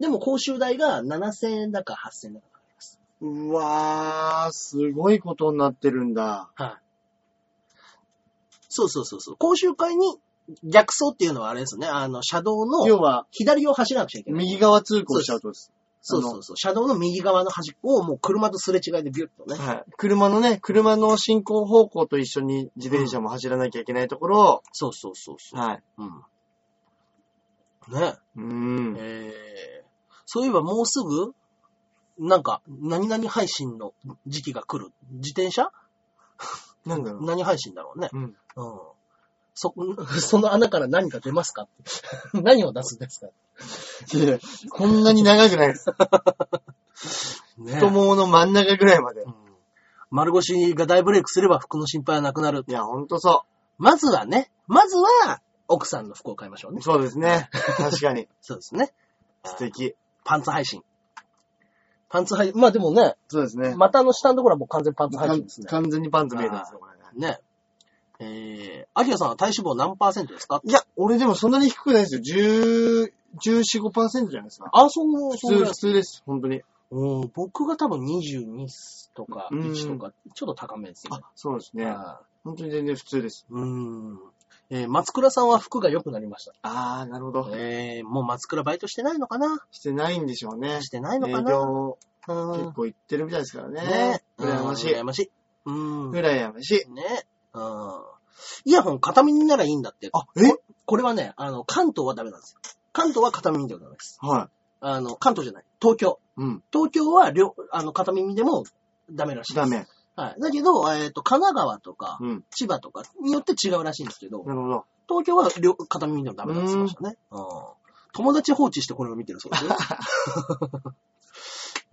でも、講習代が7000円だか8000円だかかかります。うわー、すごいことになってるんだ。はい。そうそうそうそう。講習会に逆走っていうのはあれですね。あの、車道の要は、左を走らなくちゃいけない。右側通行しちゃうとです。そうそうそう。車道の右側の端っこをもう車とすれ違いでビュッとね。はい。車のね、車の進行方向と一緒に自転車も走らなきゃいけないところを、そうそうそうそう。はい。うん。ね。うん。えー、そういえばもうすぐ、なんか、何々配信の時期が来る。自転車？なんだろう。何配信だろうね。うん。うん。そ、その穴から何か出ますか？何を出すんですか？いやこんなに長くないです。ね太ももの真ん中ぐらいまでう。ん丸腰が大ブレイクすれば服の心配はなくなる。いや、ほんとそまずはね、まずは奥さんの服を買いましょうねう。。そうですね。確かに。そうですね。素敵。パンツ配信。パンツ配信。まあでもね、そうですね。股の下のところはもう完全パンツ配信ですね。完全にパンツ見えてますよ、これね。ね。えー、アキラさんは体脂肪何パーセントですか？いや、俺でもそんなに低くないですよ。10、14、5%じゃないですか。あ、そう、普通、普。通です。本当に。うん、僕が多分22とかうん1とか、ちょっと高めですね。あ、そうですね。あ本当に全然普通です。ーうん。えー松倉さんは服が良くなりました。あー、なるほど。えー、もう松倉バイトしてないのかな？してないんでしょうね。してないの営かな？業うん結構行ってるみたいですからね。ね羨ましい。うん羨ましい。うん。羨ましい。ね。うん。イヤホン片耳ならいいんだって。あ、え？ここれはね、あの、関東はダメなんですよ。関東は片耳ではダメです。はあの、関東じゃない。東京。い。うん。東京は両、あの、片耳でもダメらしいです。ダメ。はい。だけど、えっ、と、神奈川とか、うん。千葉とかによって違うらしいんですけど、なるほど。東京は両片耳でもダメだって言ってましたね。うん。友達放置してこれを見てるそうですよ。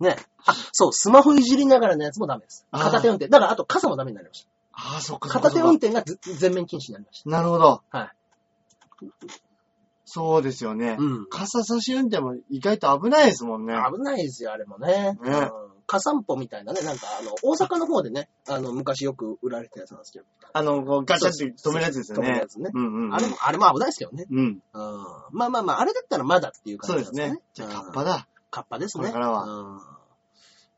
ね。あ、そう、スマホいじりながらのやつもダメです。あー片手運転。だから、あと傘もダメになりましあー、そっか。片手運転がず全面禁止になりましなるほど。た。はい。そうですよね。うん。傘差し運転も意外と危ないですもんね。危ないですよ、あれもね。ねうん。火散歩みたいなね、なんかあの、大阪の方でね、あの、昔よく売られてたやつなんですけど。あの、こうガチャって止めるやつですよね止めるや。つね。うんうんうん。あれも、あれも危ないですけどね。うん。うん。まあまあまあ、あれだったらまだっていうそうで感じなんすね。じゃあ、ですね。カッパだ。カッパですね。これからはうん。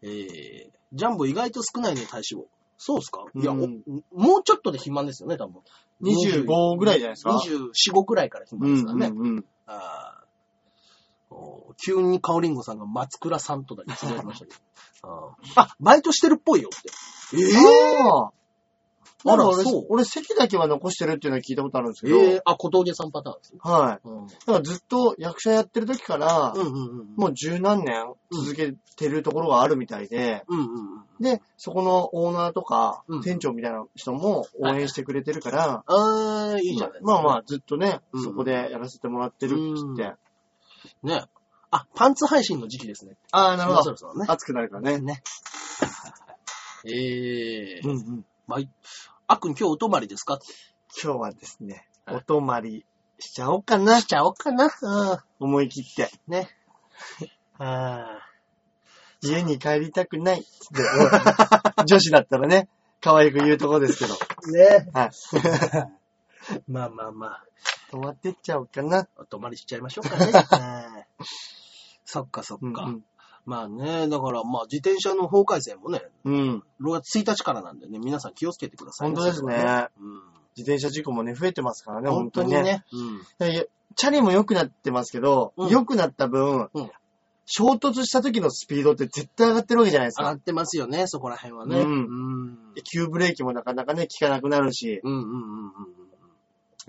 えー、ジャンボ意外と少ないね、体脂肪。そうですか？いや、うんおもうちょっとで肥満ですよね、多分。25ぐらいじゃないですか？24、5くらいから肥うんう満ですからね。んうん。あーお急にカオリンゴさんが松倉さんとだけつぶやきましたけど。あーあ、バイトしてるっぽいよって。ええああ。あら、う。俺席だけは残してるっていうのは聞いたことあるんですけど、ええあ、小峠さんパターンですね。はい。うん。だからずっと役者やってる時から、うんうんうん。もう十何年続けてるところがあるみたいで、うんうんうん。で、そこのオーナーとか、うん店長みたいな人も応援してくれてるから、あー、いいじゃないですか。まあまあ、ずっとね、うんそこでやらせてもらってるって言って。ね。あ、パンツ配信の時期ですね。ああ、なるほど。そろそろね。熱くなるからね。ね。ええうんうん。まあ、あっくん今日お泊まりですか？今日はですね、はいお泊まりしちゃおうかなし。ちゃおうかな。うん。思い切って。ね。あ家に帰りたくない。つって女子だったらね、可愛く言うとこですけど。ーね。はい。まあまあまあ、泊まってっちゃおうかな。お泊まりしちゃいましょうかね。はいそっかそっか。うんまあね、だからまあ自転車の法改正もね、うん。うん。6月1日からなんでね、皆さん気をつけてください本当ですね。それはね自転車事故もね、増えてますからうん。ね、本当ににね。ね。うん。チャリも良くなってますけど、うん良くなった分、うん衝突した時のスピードって絶対上がってるわけじゃないですか。上がってますよね、そこら辺はね。うんうん。で急ブレーキもなかなかね、効かなくなるし。うんうんうんうんうん。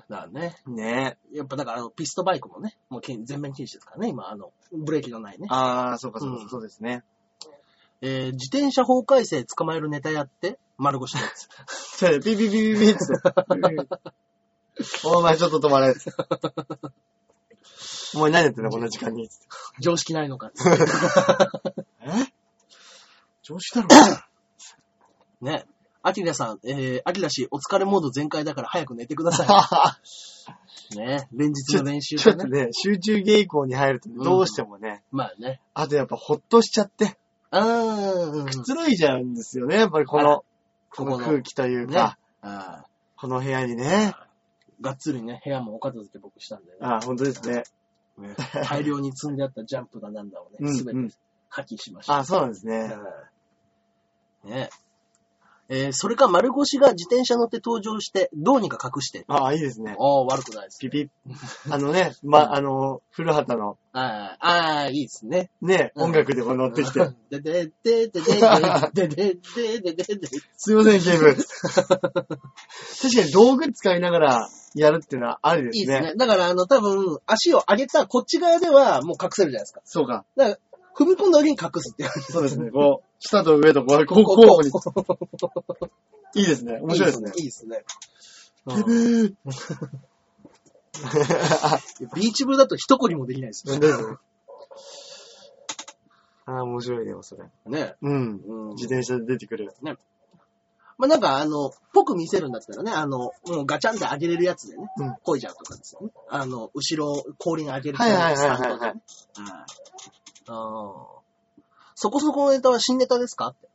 だね。ねやっぱだからあの、ピストバイクもね、もう全面禁止ですからね、今、あの、ブレーキのないね。ああ、そうかそうか、うんそうですね。えー、自転車法改正捕まえるネタやって、丸腰のやつ。ピピピピピって。お前ちょっと止まれ。お前何やってんだ、こんな時間に。常識ないのか。え？常識だろ。ね。アキラさん、えー、アキラ氏、お疲れモード全開だから早く寝てください。ね。連日の練習とね。ちょっとね、集中稽古に入るとね、どうしてもね、まあね。あとやっぱほっとしちゃって、うーん。くつろいじゃうんですよね、やっぱりこの、この空気というねか、あこの部屋にね。ーがっつりね、部屋もお片付け僕したんでね。あ本当ですね。ね大量に積んであったジャンプだなんだをね、うんすべうんて破棄しました。あそうなんですね。うんねえーそれか丸腰が自転車乗って登場して、どうにか隠して。あいいですね。ああ、悪くないです。ピピッ。あのね、ま、あの、古畑の、ああ、ああ、いいですね。ね、うん音楽でこう乗ってきて。でで でででででででで。すいません、ゲーム。確かに道具使いながらやるっていうのはありですね。いいですね。だから、あの、多分、足を上げたこっち側ではもう隠せるじゃないですか。そうか。だから、踏み込んだ時に隠すっていう。そうですね。こう、下と上とこう、こう、こに。いいですね。面白いですね。いいですね。ブうんブー。ビーチ 部だと一凝りもできないですよ。ああ、面白いね、それ。ね。うん。うん自転車で出てくる。まあ、なんか、あの、ぽく見せるんだったらね、あの、もうガチャンって上げれるやつでね、うんこいじゃうとかですよね。あの、後ろ、後輪上げるはいはいはいはいはいはいあーそこそこのネタは新ネタですか？って。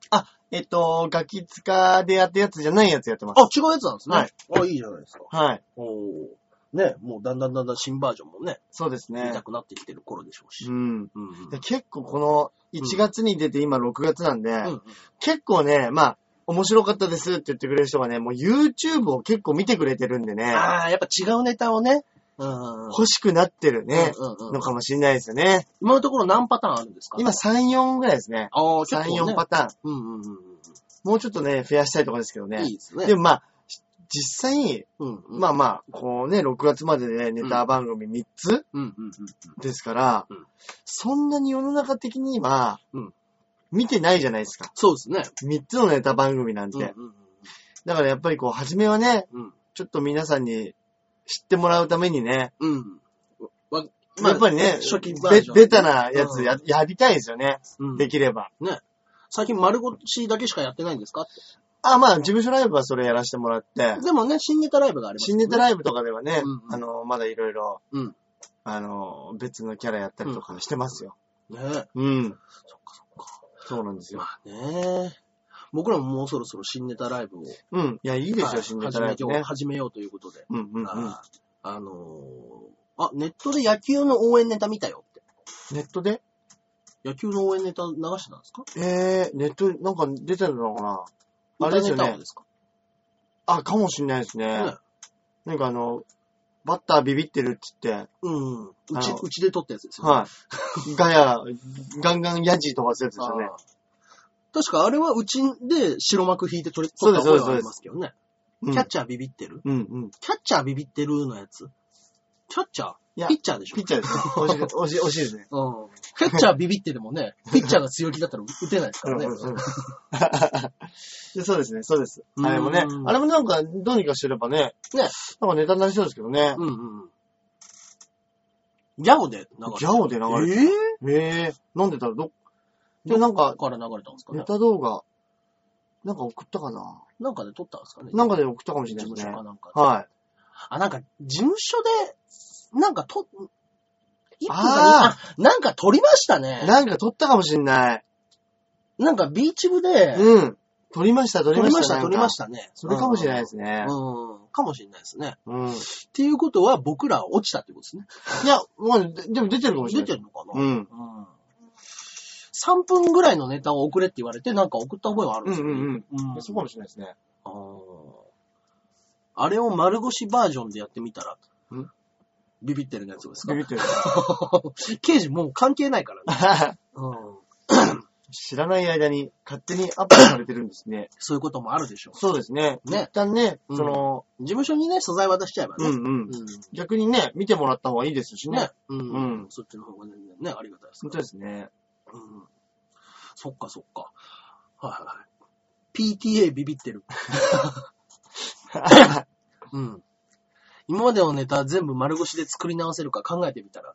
えっと、ガキ使でやったやつじゃないやつやってます。あ、違うやつなんですね。はい。あ、いいじゃないですか。はい。おーね、もうだんだんだんだん新バージョンもね、そうですね見た。くなってきてる頃でしょうし。うん。うんうんで結構この1月に出て今6月なんで、うんうん結構ね、まあ、面白かったですって言ってくれる人がね、もう YouTube を結構見てくれてるんでね、ああ、やっぱ違うネタをね。うんうんうん欲しくなってるね、うんうんうんのかもしれないですよね。今のところ何パターンあるんですか？今3、4ぐらいですね。ああ、3、結構、ね。4パターン。うんうんうんもうちょっとね、増やしたいところですけどうん。ね。いいですね。でもまあ、実際、うんうん、まあまあ、こうね、6月まででネタ番組3つうんうんうんですから、うんそんなに世の中的にはうん、見てないじゃないですか。そうですね。3つのネタ番組なんて。うんうんだからやっぱりこう、初めはね、うんちょっと皆さんに知ってもらうためにね、うん。うん。わやっぱりね、初期バージョンベベタなやつや,、やりたいですよね。うんできれば。最近丸腰だけしかやってないんですか？って。あ、まあ、事務所ライブはそれやらせてもらって、でもね、新ネタライブがあります、新ネタライイブとかではね、うんうんあの、まだいろいろ、うんあの、別のキャラやったりとかしてますよ。ブ。ねうん。そっかそっか。そうなんですよ。まあね。僕らももうそろそろ新ネタライブを。うん。いや、いいですよ、はい新ネタライブね始めよう。始めようということで。うんうんうん。ああのーあ、ネットで野球の応援ネタ見たよって。ネットで？野球の応援ネタ流してたんですか？えー、ネット、なんか出てるのかな？あれですよね歌ネタをで。すか？あ、かもしんないですね。ねなんかあの、バッタービビってるって言って、うん。うちうちで撮ったやつですよね。はい。ガヤ、ガンガンヤジ飛ばすやつですよねあ。ー確かあれはうちで白幕引いて撮れ撮そうですった覚えはありますけどね。うんキャッチャービビってる、うんうん。キャッチャービビってるのやつ？キャッチャー？いやピッチャーでしょ？ピッチャーですね。惜しい、惜しい、惜しいですね。うん。キャッチャービビってでもね、ピッチャーが強気だったら打てないですからね。そうですね、そうです。あれもねう、んあれもなんか、どうにかしてればね、ね。なんかネタになりそうですけどね。うんうん。ギャオで流れてギャオで流れてええええなんでだろう、ど、で、なんか、から流れたんですかね？ネ。タ動画、なんか送ったかな？なんかで撮ったんですかね？なんかで送ったかもしれない事ですね。務所かなんかで。はい。あ、なんか、事務所で、なんかと、一分かあ二あ、なんか撮りましたね。なんか撮ったかもしれない。なんかビーチ部で、うん。撮りました、撮撮りました、りました。撮りまししたね。それかもしれないですね。うん。かもしれないですね。うん。っていうことは僕らは落ちたってことですね。いや、もう、ででも出てるかもしれない。出てるのかな？うん。うん。3分ぐらいのネタを送れって言われて、なんか送った覚えはあるんですよ、ね。うんうんうんそうかもしれないですね。あーあれを丸腰バージョンでやってみたらん、ビビってるやつですか？ビビってる。刑事もう関係ないからね。うん。知らない間に勝手にアップされてるんですね。そういうこともあるでしょそうですね。ね一旦ね、うんその、う。事務所にね、素材渡しちゃえばね。うんうん。う逆にね、見てもらった方がいいですしん。ねね。。うん。うんそっちの方が全然ね、ありがたいです本当ですね。うん。そっかそっか。はいはいはい。PTA ビビってる。うん。今までのネタ全部丸腰で作り直せるか考えてみたら、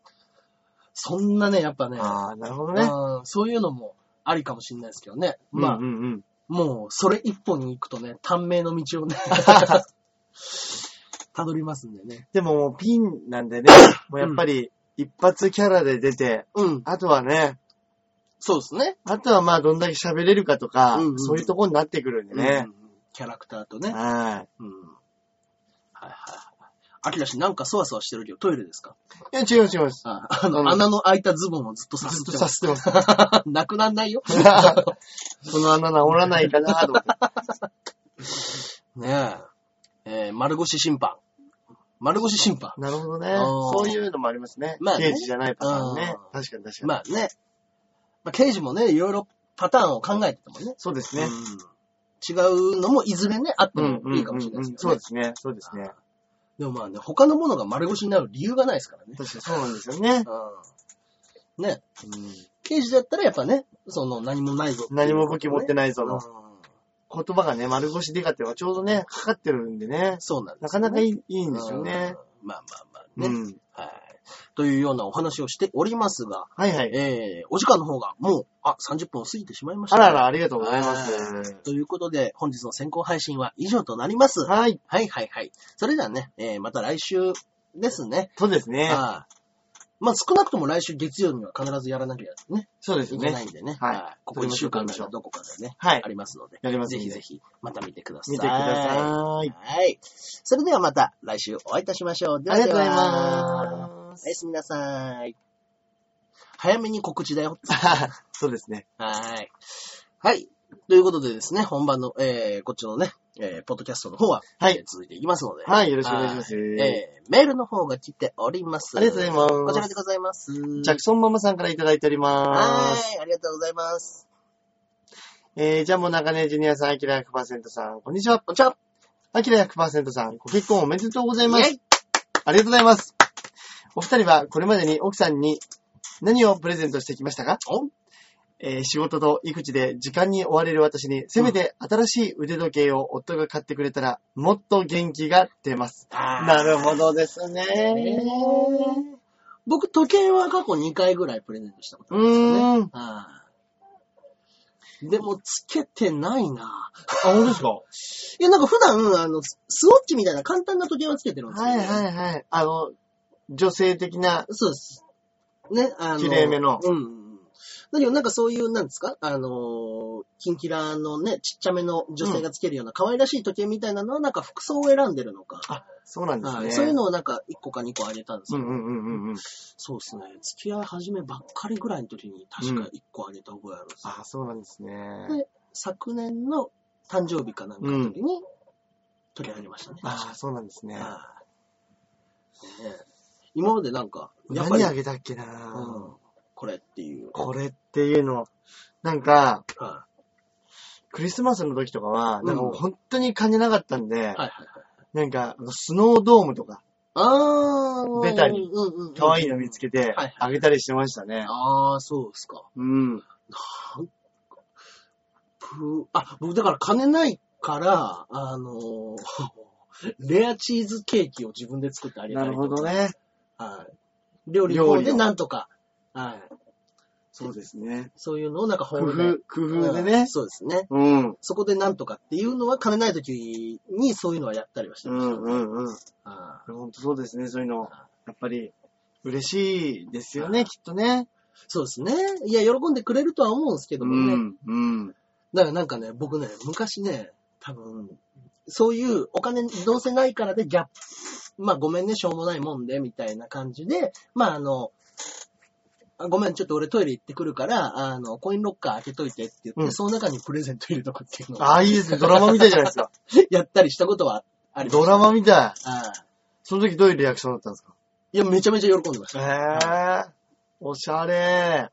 そんなね、やっぱね、ああ、なるほどね。うんそういうのもありかもしれないですけどね。まあ、うんうんうん。もうそれ一本に行くとね、短命の道をね、たどりますんでね。でももうピンなんでね、もうやっぱり一発キャラで出て、うん。あとはね、そうですね。あとはまあどんだけ喋れるかとか、うんうんそういうところになってくるんでねうん。キャラクターとね。はうん。はいはいはい。アキラ氏なんかそわそわしてるけどトイレですか？い。いや、違う違います。ああの、うん穴の開いたズボンをずっとさすずっとってます。させてます。なくなんないよ。その穴治らないかなと思って。ねえ。えー丸腰審判。丸腰審判。なるほどね。あーそういうのもありますね。まあね刑事じゃないパターンねうん。確かに確かに。まあね。まあ、刑事もね、いろいろパターンを考えててもね。そうですね。うん違うのもいずれね、あってもいいかもしれないですけどねそうで。すね。そうですね。でもまあね、他のものが丸腰になる理由がないですからね。確かにそうなんですよね。うん。ね。刑事だったらやっぱね、その何もないぞっていう何も武器持ってないぞのうん言葉がね、丸腰でかってはちょうどね、かかってるんでね。そうなんです、なかなかいいいいんですよね。うん。まあまあまあね、うん。はい。というようなお話をしておりますが、はいはい。えー、お時間の方がもう、あ、30分を過ぎてしまいました、あらら、ありがとうございます。ということで、本日の先行配信は以上となります。はい。はいはいはい。それではね、えー、また来週ですね。そうですね。ああまあ少なくとも来週月曜には必ずやらなきゃね、そうですいけないね。んでね。はいここ1週間からどこかでね、はいあ。りますので、やりますんでぜひぜひまた見てください。見てください。はい。それではまた来週お会いいたしましょう。ではでありがとうございはますおや。すみなさい。早めに告知だよ。そうですね。はい。はい。ということでですね、本番の、えー、こっちのね、えー、ポッドキャストの方は、はいえー続いていきますので、はい、よろしくお願いします。えー、メールの方が来ております。ありがとうございますこちらでございます。ジャクソンママさんからいただいております。はい、ありがとうございます。えー、ジャンボ中根ジュニアさん、アキラ100%さん、こんにちは。こんにちは。アキラ100%さん、ご結婚おめでとうございます。ありがとうございます。お二人はこれまでに奥さんに何をプレゼントしてきましたか？お？えー仕事と育児で時間に追われる私に、せめて新しい腕時計を夫が買ってくれたら、もっと元気が出ます。ななるほどですね。僕、時計は過去2回ぐらいプレゼントしたことあうるんですよね。ーん。はいでも、つけてないなあ、本当ですか？いや、なんか普段、あの、ススウォッチみたいな簡単な時計はつけてるんですけど、はいはいはい。あの、女性的な、そうです。ね、あの。綺麗めのうんうんうん。だけどなんかそういう、なんですか？あのー、キンキラのね、ちっちゃめの女性がつけるような可愛らしい時計みたいなのは、なんか服装を選んでるのか。あ、そうなんですね。はいそういうのをなんか1個か2個あげたんですよ。うんうんうんうんうん。そうですね。付き合い始めばっかりぐらいの時に確か1個あげた覚えあるんですよ。あ、そうなんですね。で昨年の誕生日かなんかの時に、時計あげましたね。あ、そうなんですね。はいね今までなんか、やっぱり、何あげたっけな、うん、これっていう。これっていうの、なんか、はクリスマスの時とかは、うんなんかもう本当に金なかったんで、はいはいはい。なんか、スノードームとか、あー。ベタにうんうんうん。可愛いの見つけてはい、あげたりしてましたね。あー、そうですか。うん。ぷあ、僕だから金ないから、あのーレアチーズケーキを自分で作ってあげたなるりとか。ほどね。はい。料理の方でなんとか、はい。そうですね。そういうのをなんか工本で。夫、工夫でうんね。そうですね。うん。そこでなんとかっていうのは金ない時にそういうのはやったりはしてうました。んうんうん。あほんとそうですね、そういうの。やっぱり、嬉しいですよね、きっとね。そうですね。いや、喜んでくれるとは思うんですけどうもね。ん。うん。だからなんかね、僕ね、昔ね、多分、そういうお金どうせないからでギャップ、まあごめんね、しょうもないもんで、みたいな感じで、まああの、あごめん、ちょっと俺トイレ行ってくるから、あの、コインロッカー開けといてって言って、うんその中にプレゼント入れとくっていうのをああ、いいですね。ドラマみたいじゃないですか。やったりしたことはありましたドラマみたい。ああその時どういうリアクションだったんですか？いや、めちゃめちゃ喜んでましへた。え。おしゃれ。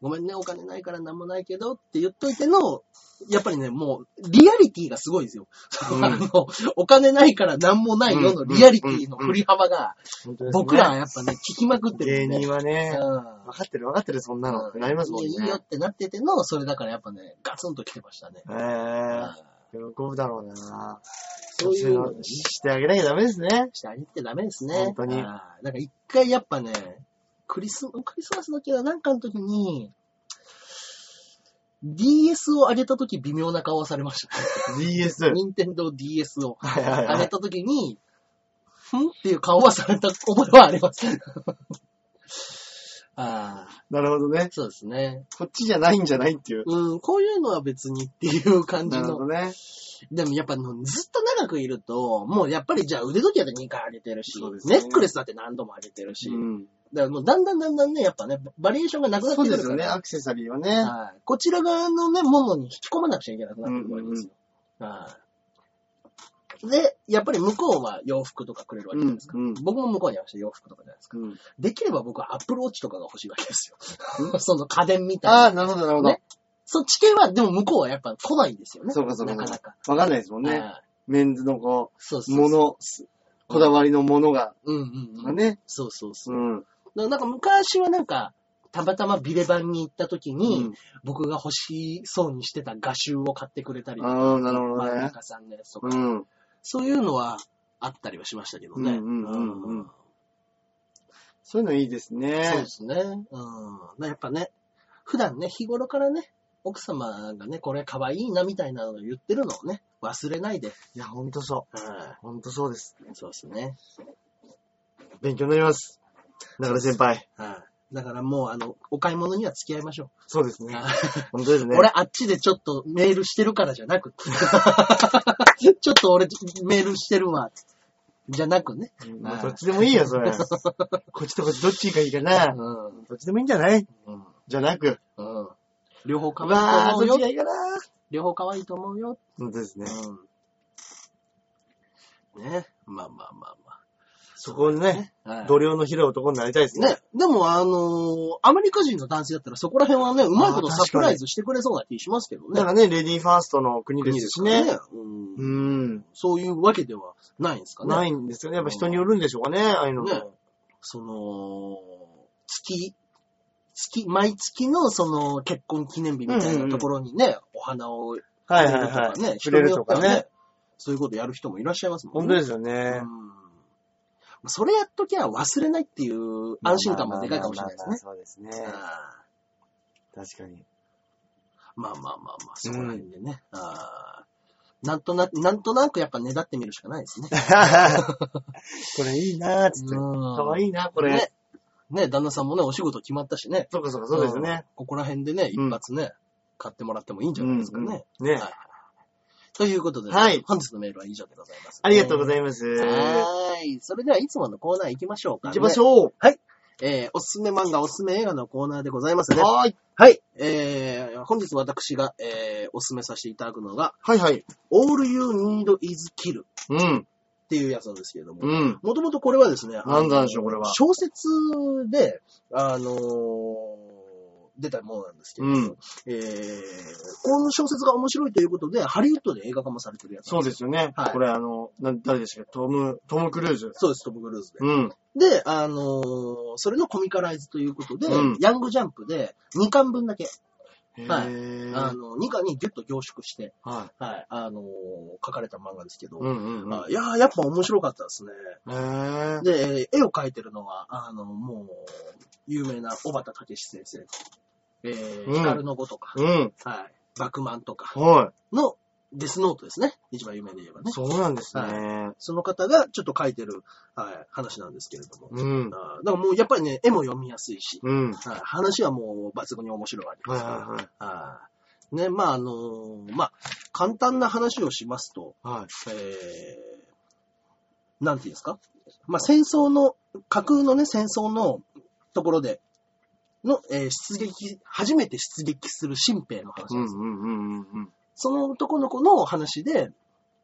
ごめんね、お金ないからなんもないけどって言っといての、やっぱりね、もう、リアリティがすごいですよ。うん あの、お金ないからなんもないよのリアリティの振り幅が、本当ですね僕らはやっぱね、聞きまくってる芸んで。人はね、うん分かってる分かってる、そんなのってなりますもんね。いいよってなってての、それだからやっぱね、ガツンと来てましたね。へえ。喜ぶだろうな。そういうののしてあげなきゃダメですね。してあげてダメですね。本当にあーなんか一回やっぱね、クリス、クリスマスの時はなんかの時に、DS を上げた時微妙な顔をされました。DS。任天堂 DS を。上げた時に、ふんっていう顔はされた覚えはあります。ああ、なるほどね。そうですね。こっちじゃないんじゃないっていう。うん、こういうのは別にっていう感じのなるほど。ね。でもやっぱのずっと長くいると、もうやっぱりじゃあ腕時計で2回上げてるし、そうですねネックレスだって何度も上げてるし、うん。だからもうだんだんだんだんね、やっぱね、バリエーションがなくなってそうですよね、くるから、アクセサリーはね。はいこちら側のね、ものに引き込まなくちゃいけなくなってくるわけですよ。はいで、やっぱり向こうは洋服とかくれるわけじゃないですか。うんうん僕も向こうに合わせて洋服とかじゃないですか。うん。できれば僕はアップルウォッチとかが欲しいわけですよ。その家電みたいああ、な。なるほど、なるほどね。そっち系は、でも向こうはやっぱ来ないんですよね。そうかそうかなかなか。わかんないですもんね。はいメンズのこう、そうそうもの、こだわりのものが、うんうんうん。ね。そうそうそうう。ん。なんか昔はなんか、たまたまビレバンに行った時に、うん僕が欲しそうにしてた画集を買ってくれたりとか、ああ、なるほど真んね。中さんのやつとか、うん。そういうのはあったりはしましたけどね。うんうんうんうんうんそういうのいいですそうねで。すね。うん。やっぱね、普段ね、日頃からね、奥様がね、これ可愛いなみたいなのを言ってるのをね、忘れないで。いや、ほんとそう。はほんとそうです。い。そうですね。勉強になります。だから先輩。はい。だからもう、あの、お買い物には付き合いましょそうですう。ね。はい本当ですね。俺あっちでちょっとメールしてるからじゃなくて ちょっと俺メールしてるわ。じゃなくね。もうどっちでもいいよ、それ。こっちとこっちどっちがいいかな。うん。どっちでもいいんじゃない？うん。じゃなく。うん。両方可愛いと思うよそっちが。いいかな。両方可愛いと思うよ。本当ですね。うん。ね。まあまあまあまそこにね、あ。はい度量の広い男になりたいですね。ね。でも、あのーアメリカ人の男性だったらそこら辺はね、うまいことサプライズしてくれそうな気しますけどね。なんかね、レディーファーストの国で国ですすしね。からね。うんうん。そういうわけではないんですかね。ないんですよね。やっぱ人によるんでしょうかね、ああいうのも。ね、その、月、月、毎月のその結婚記念日みたいなところにね、お花をはいはいはい。くれるとかね。そういうことやる人もいらっしゃいますもんね。本当ですよね。うんそれやっときゃ忘れないっていう安心感もでかいかもしれないですね。そうですね。あ確かに。ーまあまあまあまあ、そこら辺でね。あーなんとなく、なんとなくやっぱねだってみるしかないですね。これいいなーつって。かわいいな、これ。ね。ね、旦那さんもね、お仕事決まったしね。そうかそうか、そうですよね。んここら辺でね、一発ね、買ってもらってもいいんじゃないですかね。うんねはい。ということで、はい本日のメールは以上でございます、ありがとうごいざいます。はーい。それではいつものコーナー行きましょうか、行きましう。ょう。えー、おすすめ漫画、おすすめ映画のコーナーでございますね。はーい。はい。えー、本日私が、えー、おすすめさせていただくのが、はいはい。All You Need Is Kill っうん。ていうやつなんですけれども、うん。もともとこれはですね、なんなんでしょうこれは小説で、あのー出たものなんですけど、うん。えー、この小説が面白いということで、ハリウッドで映画化もされてるやつ。そうですよね。はいこれあの、な誰でしたっけ？トム、トム・クルーズ。そうです、トム・クルーズで。うん。で、あのーそれのコミカライズということで、うんヤングジャンプで2巻分だけ、はいあの、2巻にギュッと凝縮して、ははい、あのー書かれた漫画ですけど、い。うんうんうん。あいやーやっぱ面白かったですね。で、絵を描いてるのは、あの、もう、有名な小畑武史先生。えー、うん光の語とか、うん。はい、バクマンとかはのデスノートですね。一番有名で言えばい。ね。そうなんですね。その方がちょっと書いてる、はい、話なんですけれども。うん。だからもうやっぱりね、絵も読みやすいし、うん。はい、話はもう抜群に面白いわけですから。はいはいはい。はいね、まああのーまあ、簡単な話をしますと、はい。えー、なんていうんですか？まあ、戦争の、架空のね、戦争のところでの、えー出撃、初めて出撃する新兵の話なんです。その男の子の話で、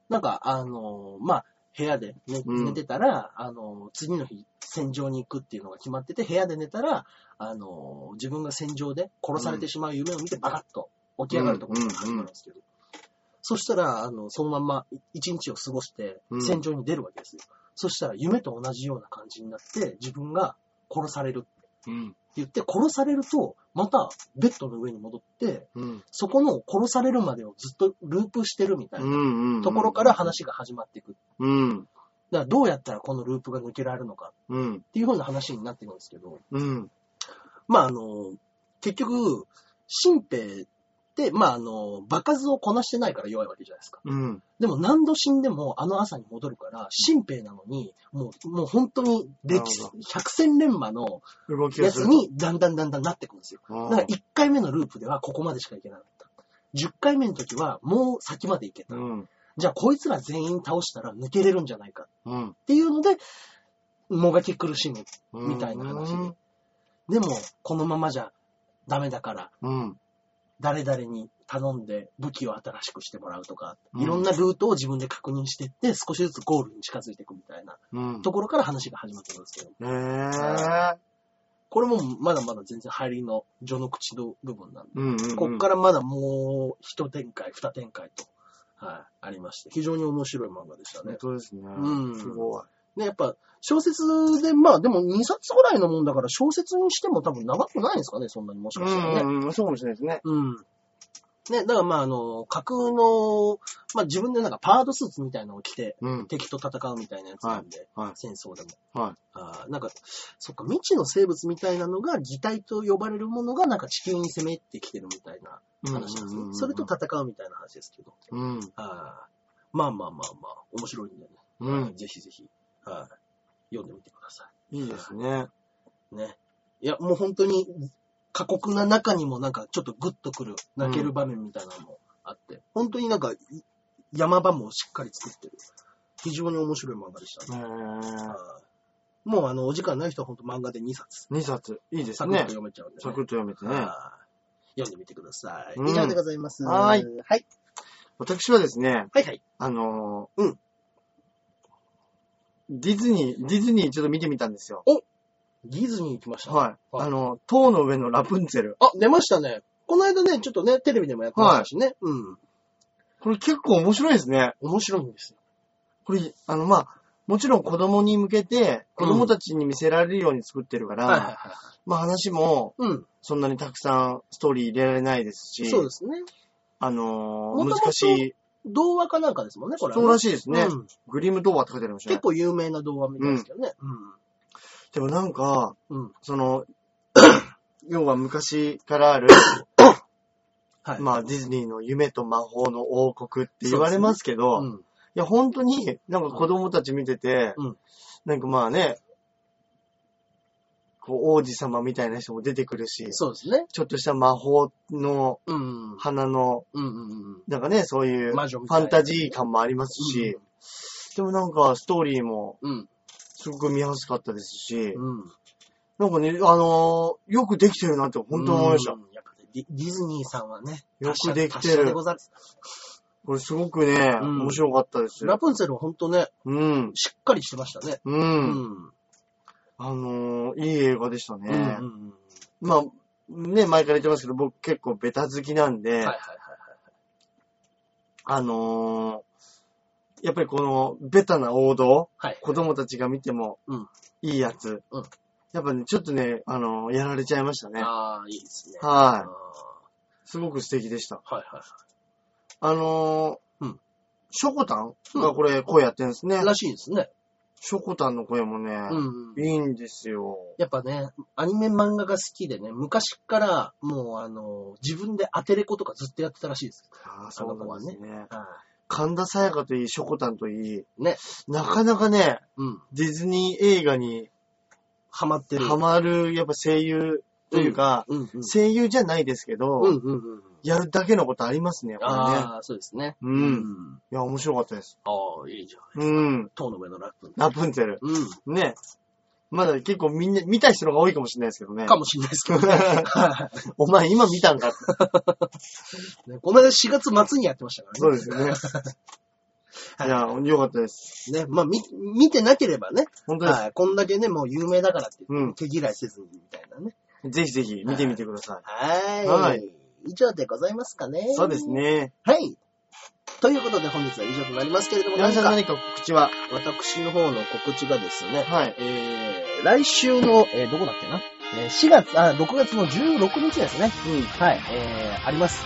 なんか、あのーまあ、部屋で寝てたら、あのー次の日、戦場に行くっていうのが決まってて、部屋で寝たら、あのー自分が戦場で殺されてしまう夢を見て、バカッと起き上がるところから始まるん。ですけど、そしたら、あの、そのまんま一日を過ごしてう、ん。戦場に出るわけですよ。そしたら、夢と同じような感じになって、自分が殺されるってうん。言って、殺されると、またベッドの上に戻って、うん。そこの殺されるまでをずっとループしてるみたいな。ところから話が始まっていく。うん。だからどうやったらこのループが抜けられるのかうん。っていう風な話になってくるんですけど、うん。まああの、結局、新兵って、まああの、場数をこなしてないから弱いわけじゃないですか。うん。でも何度死んでもあの朝に戻るから、新兵なのに、もう、もう本当に歴百戦錬磨の。やつにだんだんだんだんなってくるんですよ。だから1回目のループではここまでしか行けなかった。10回目の時はもう先まで行けた。うん。じゃあこいつら全員倒したら抜けれるんじゃないかうん。っていうので、もがき苦しむ。みたいな話でうんでも、このままじゃダメだから、うん。誰々に頼んで武器を新しくしてもらうとか、うんいろんなルートを自分で確認していって、少しずつゴールに近づいていくみたいなうん。ところから話が始まってるんですけど、へぇこれもまだまだ全然入りの序の口の部分なんで、うんうんうん。こっからまだもう一展開、二展開と、はい、ありまして、非常に面白い漫画でしたね本。当ですね。うんすごい。ね、やっぱ、小説で、まあでも2冊ぐらいのもんだから、小説にしても多分長くないんですかね、そんなにもしかしたらね。うんうん、そうかもしれないですね。うん。ね、だからまああの、架空の、まあ自分でなんかパードスーツみたいなのを着て、うん。敵と戦うみたいなやつなんで、はいはい戦争でも。はい。あーなんか、そっか、未知の生物みたいなのが、擬態と呼ばれるものがなんか地球に攻めてきてるみたいな話なんですね。それと戦うみたいな話ですけど。うん。あーまあまあまあまあ、面白いんでね。うんはいぜひぜひ、はい読んでみてくださいいですね。い。ね。いや、もう本当に、過酷な中にもなんかちょっとグッとくる、泣ける場面みたいなのもあって、本当になんか、い山場もしっかり作ってる。非常に面白い漫画でしたね。もうあの、お時間ない人は本当漫画で2冊、2冊。いいですねサクッと。読めちゃうんで、ね。サクッと読めてね。はい読んでみてください。うん以上でございます。はいはい。私はですね、はいはい。あのーうんディズニー、ディズニーちょっと見てみたんですよ。ディズニー行きました。はい。はいあの、塔の上のラプンツェル。あ、出ましたね。この間ね、ちょっとね、テレビでもやってましたしね。うん。これ結構面白いですね。面白いんですよ。これ、あの、まあ、もちろん子供に向けて、子供たちに見せられるように作ってるから、はいはいはい。まあ話も、うん。そんなにたくさんストーリー入れられないですし、そうですね。あの難しい、童話かなんかですもんね、これはね、そうらしいですね。うんグリム童話って書いてありましたね結。構有名な童話みたいですけどね。でもなんか、うん。うん。その、要は昔からある、はい。まあディズニーの夢と魔法の王国って言われますけど、いうん。や本当になんか子供たち見てて、うんなんかまあね、こう王子様みたいな人も出てくるし、そうですね。ちょっとした魔法のうん。花の、うんうんうん。なんかね、そういうフ魔女みたいなァンタジー感もありますし、でもなんかストーリーもうん。すごく見やすかったですし、うん。なんかね、あのーよくできてるなって本当に思いました。うん。やっぱねディディズニーさんはね、よくできてる達者でござる。これすごくね、うん面白かったですラプンツェルは本当ね、うん。しっかりしてましたね。う。。うんあのーいい映画でしたね。うんうんまあ、ね、前から言ってますけど、僕結構ベタ好きなんで、はいはいはいあのーやっぱりこのベタな王道、はい。子供たちが見てもうんいいやつ、うんやっぱね、ちょっとね、あのーやられちゃいましたね。ああ、いいですね。はいすごく素敵でした。はいはいあのーうんショコタンがこれ声やってるんですね。はい。らしいですね。ショコタンの声もね、うんうん。いいんですよ。やっぱね、アニメ漫画が好きでね、昔からもうあの、自分で当てれことかずっとやってたらしいです。ああ、そうなんですね。は神田沙也加といい、ショコタンといい、い。ね。なかなかね、うん。ディズニー映画にハマってる。ハマる、やっぱ声優というか、うんうん。声優じゃないですけど、うんうんうん。やるだけのことありますね、ね。ああ、そうですね。うんいや、面白かったです。ああ、いいじゃん。うん。塔の上のラップ。ラプンツェル。うん。ね。まだ結構みんな、見た人の方が多いかもしれないですけどね。かもしれないですけどね。は お前今見たんか ねこの間4月末にやってましたからね。そうですよね。いや、よかったです。ね。まあ、み、見てなければね。本当です。はい。こんだけね、もう有名だからってうん。手嫌いせずにみたいなね。ぜひぜひ見てみてくださはい。はい以上でございますかね。い。そうです。ね。はい。ということで本日は以上となりますけれども、皆さん何か？何か告知は？私の方の告知がですね、はい。えー、来週の、えー、どこだっけな、えー、4月、あ、6月の16日ですね。うん。はい、えー、あります。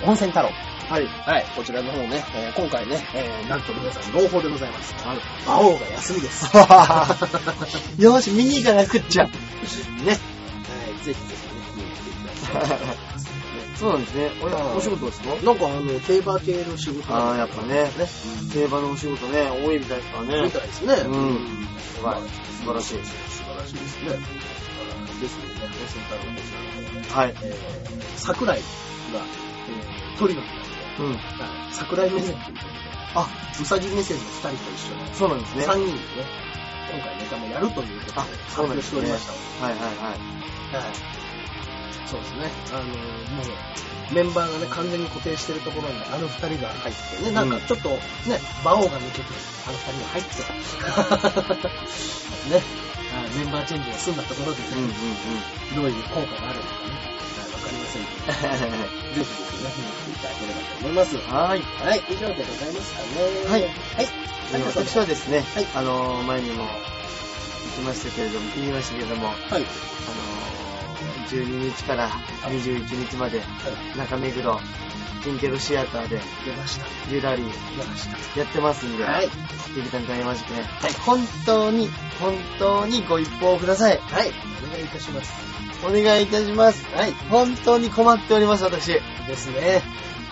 えー、温泉太郎。はい。はい、こちらの方ね、えー、今回ね、えー、なんと皆さん、朗報でございます。はい。馬王が休みです。よし、見に行かなくっちゃ。ね。はい、ぜひぜひそうなんですね。お仕事ですか？なんかあの、競馬系の仕事あーやっぱねね。競馬のお仕事ね、多いみたいですからみね。たいですね。うん素晴らしい素晴らしいですね。あーですね、温泉太郎のこちらの方ね、はい。えー、桜井が、えー、鳥のみなんで、うん。はい桜井目線というあ、うさぎ目線の二人と一緒に、そうなんですね。三人でね、今回ネタもやるということであ発表しておりましたはいはいはい。はい。そうですね。あのもう、メンバーがね、完全に固定してるところに、あの二人が入ってね、なんかちょっと、ね、馬王が抜けて、あの二人が入って、ね、あメンバーチェンジが済んだところでうんうんね、どういう効果があるのかね、はいわかりませんけど、ぜひぜひね、見ていただければと思います。うん。はい。はい、以上でございますかね。はいはい。で私はですね、はいあのー、前にも言いましたけれども、言いましたけれども、はい。あのー、12日から21日まで、中目黒、キンケロシアターで、出ました。ユーラリー出ました。やってますんで、はい。劇団大マジックね、本当に、本当にご一報ください。はい。お願いいたします。お願いいたします。はい。本当に困っております、私。ですね。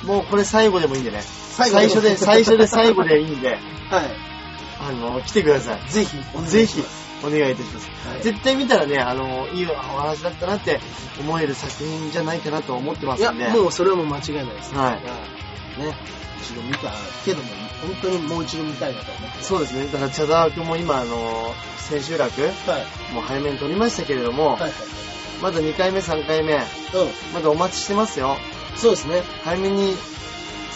もうこれ最後でもいいんでね。最最初で、最初で最後でいいんで、はい。あの、来てください。ぜひ、お願いしますぜひ、お願いいたします。はい絶対見たらね、あの、いいお話だったなって思える作品じゃないかなと思ってまいや、すんで。もうそれはもう間違いないです。はいね。一度見たけども、本当にもう一度見たいなと思って。そうですね。だから、茶沢くんも今、あの、千秋楽、はい。もう早めに撮りましたけれども、はいはい。まだ2回目、3回目、うん。まだお待ちしてますよ。そうですね。早めに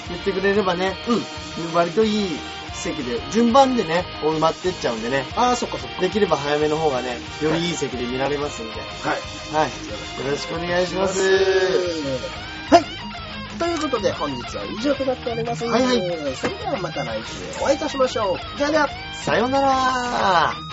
言ってくれればね、うん。割といい席で、順番でね、埋まってっちゃうんでね、ああ、そっかそっか。できれば早めの方がね、よりいい席で見られますんで、はい。はい。よろしくお願いします。はい。ということで、本日は以上となっております。はいはい。それではまた来週お会いいたしましょう。じゃあね。さようなら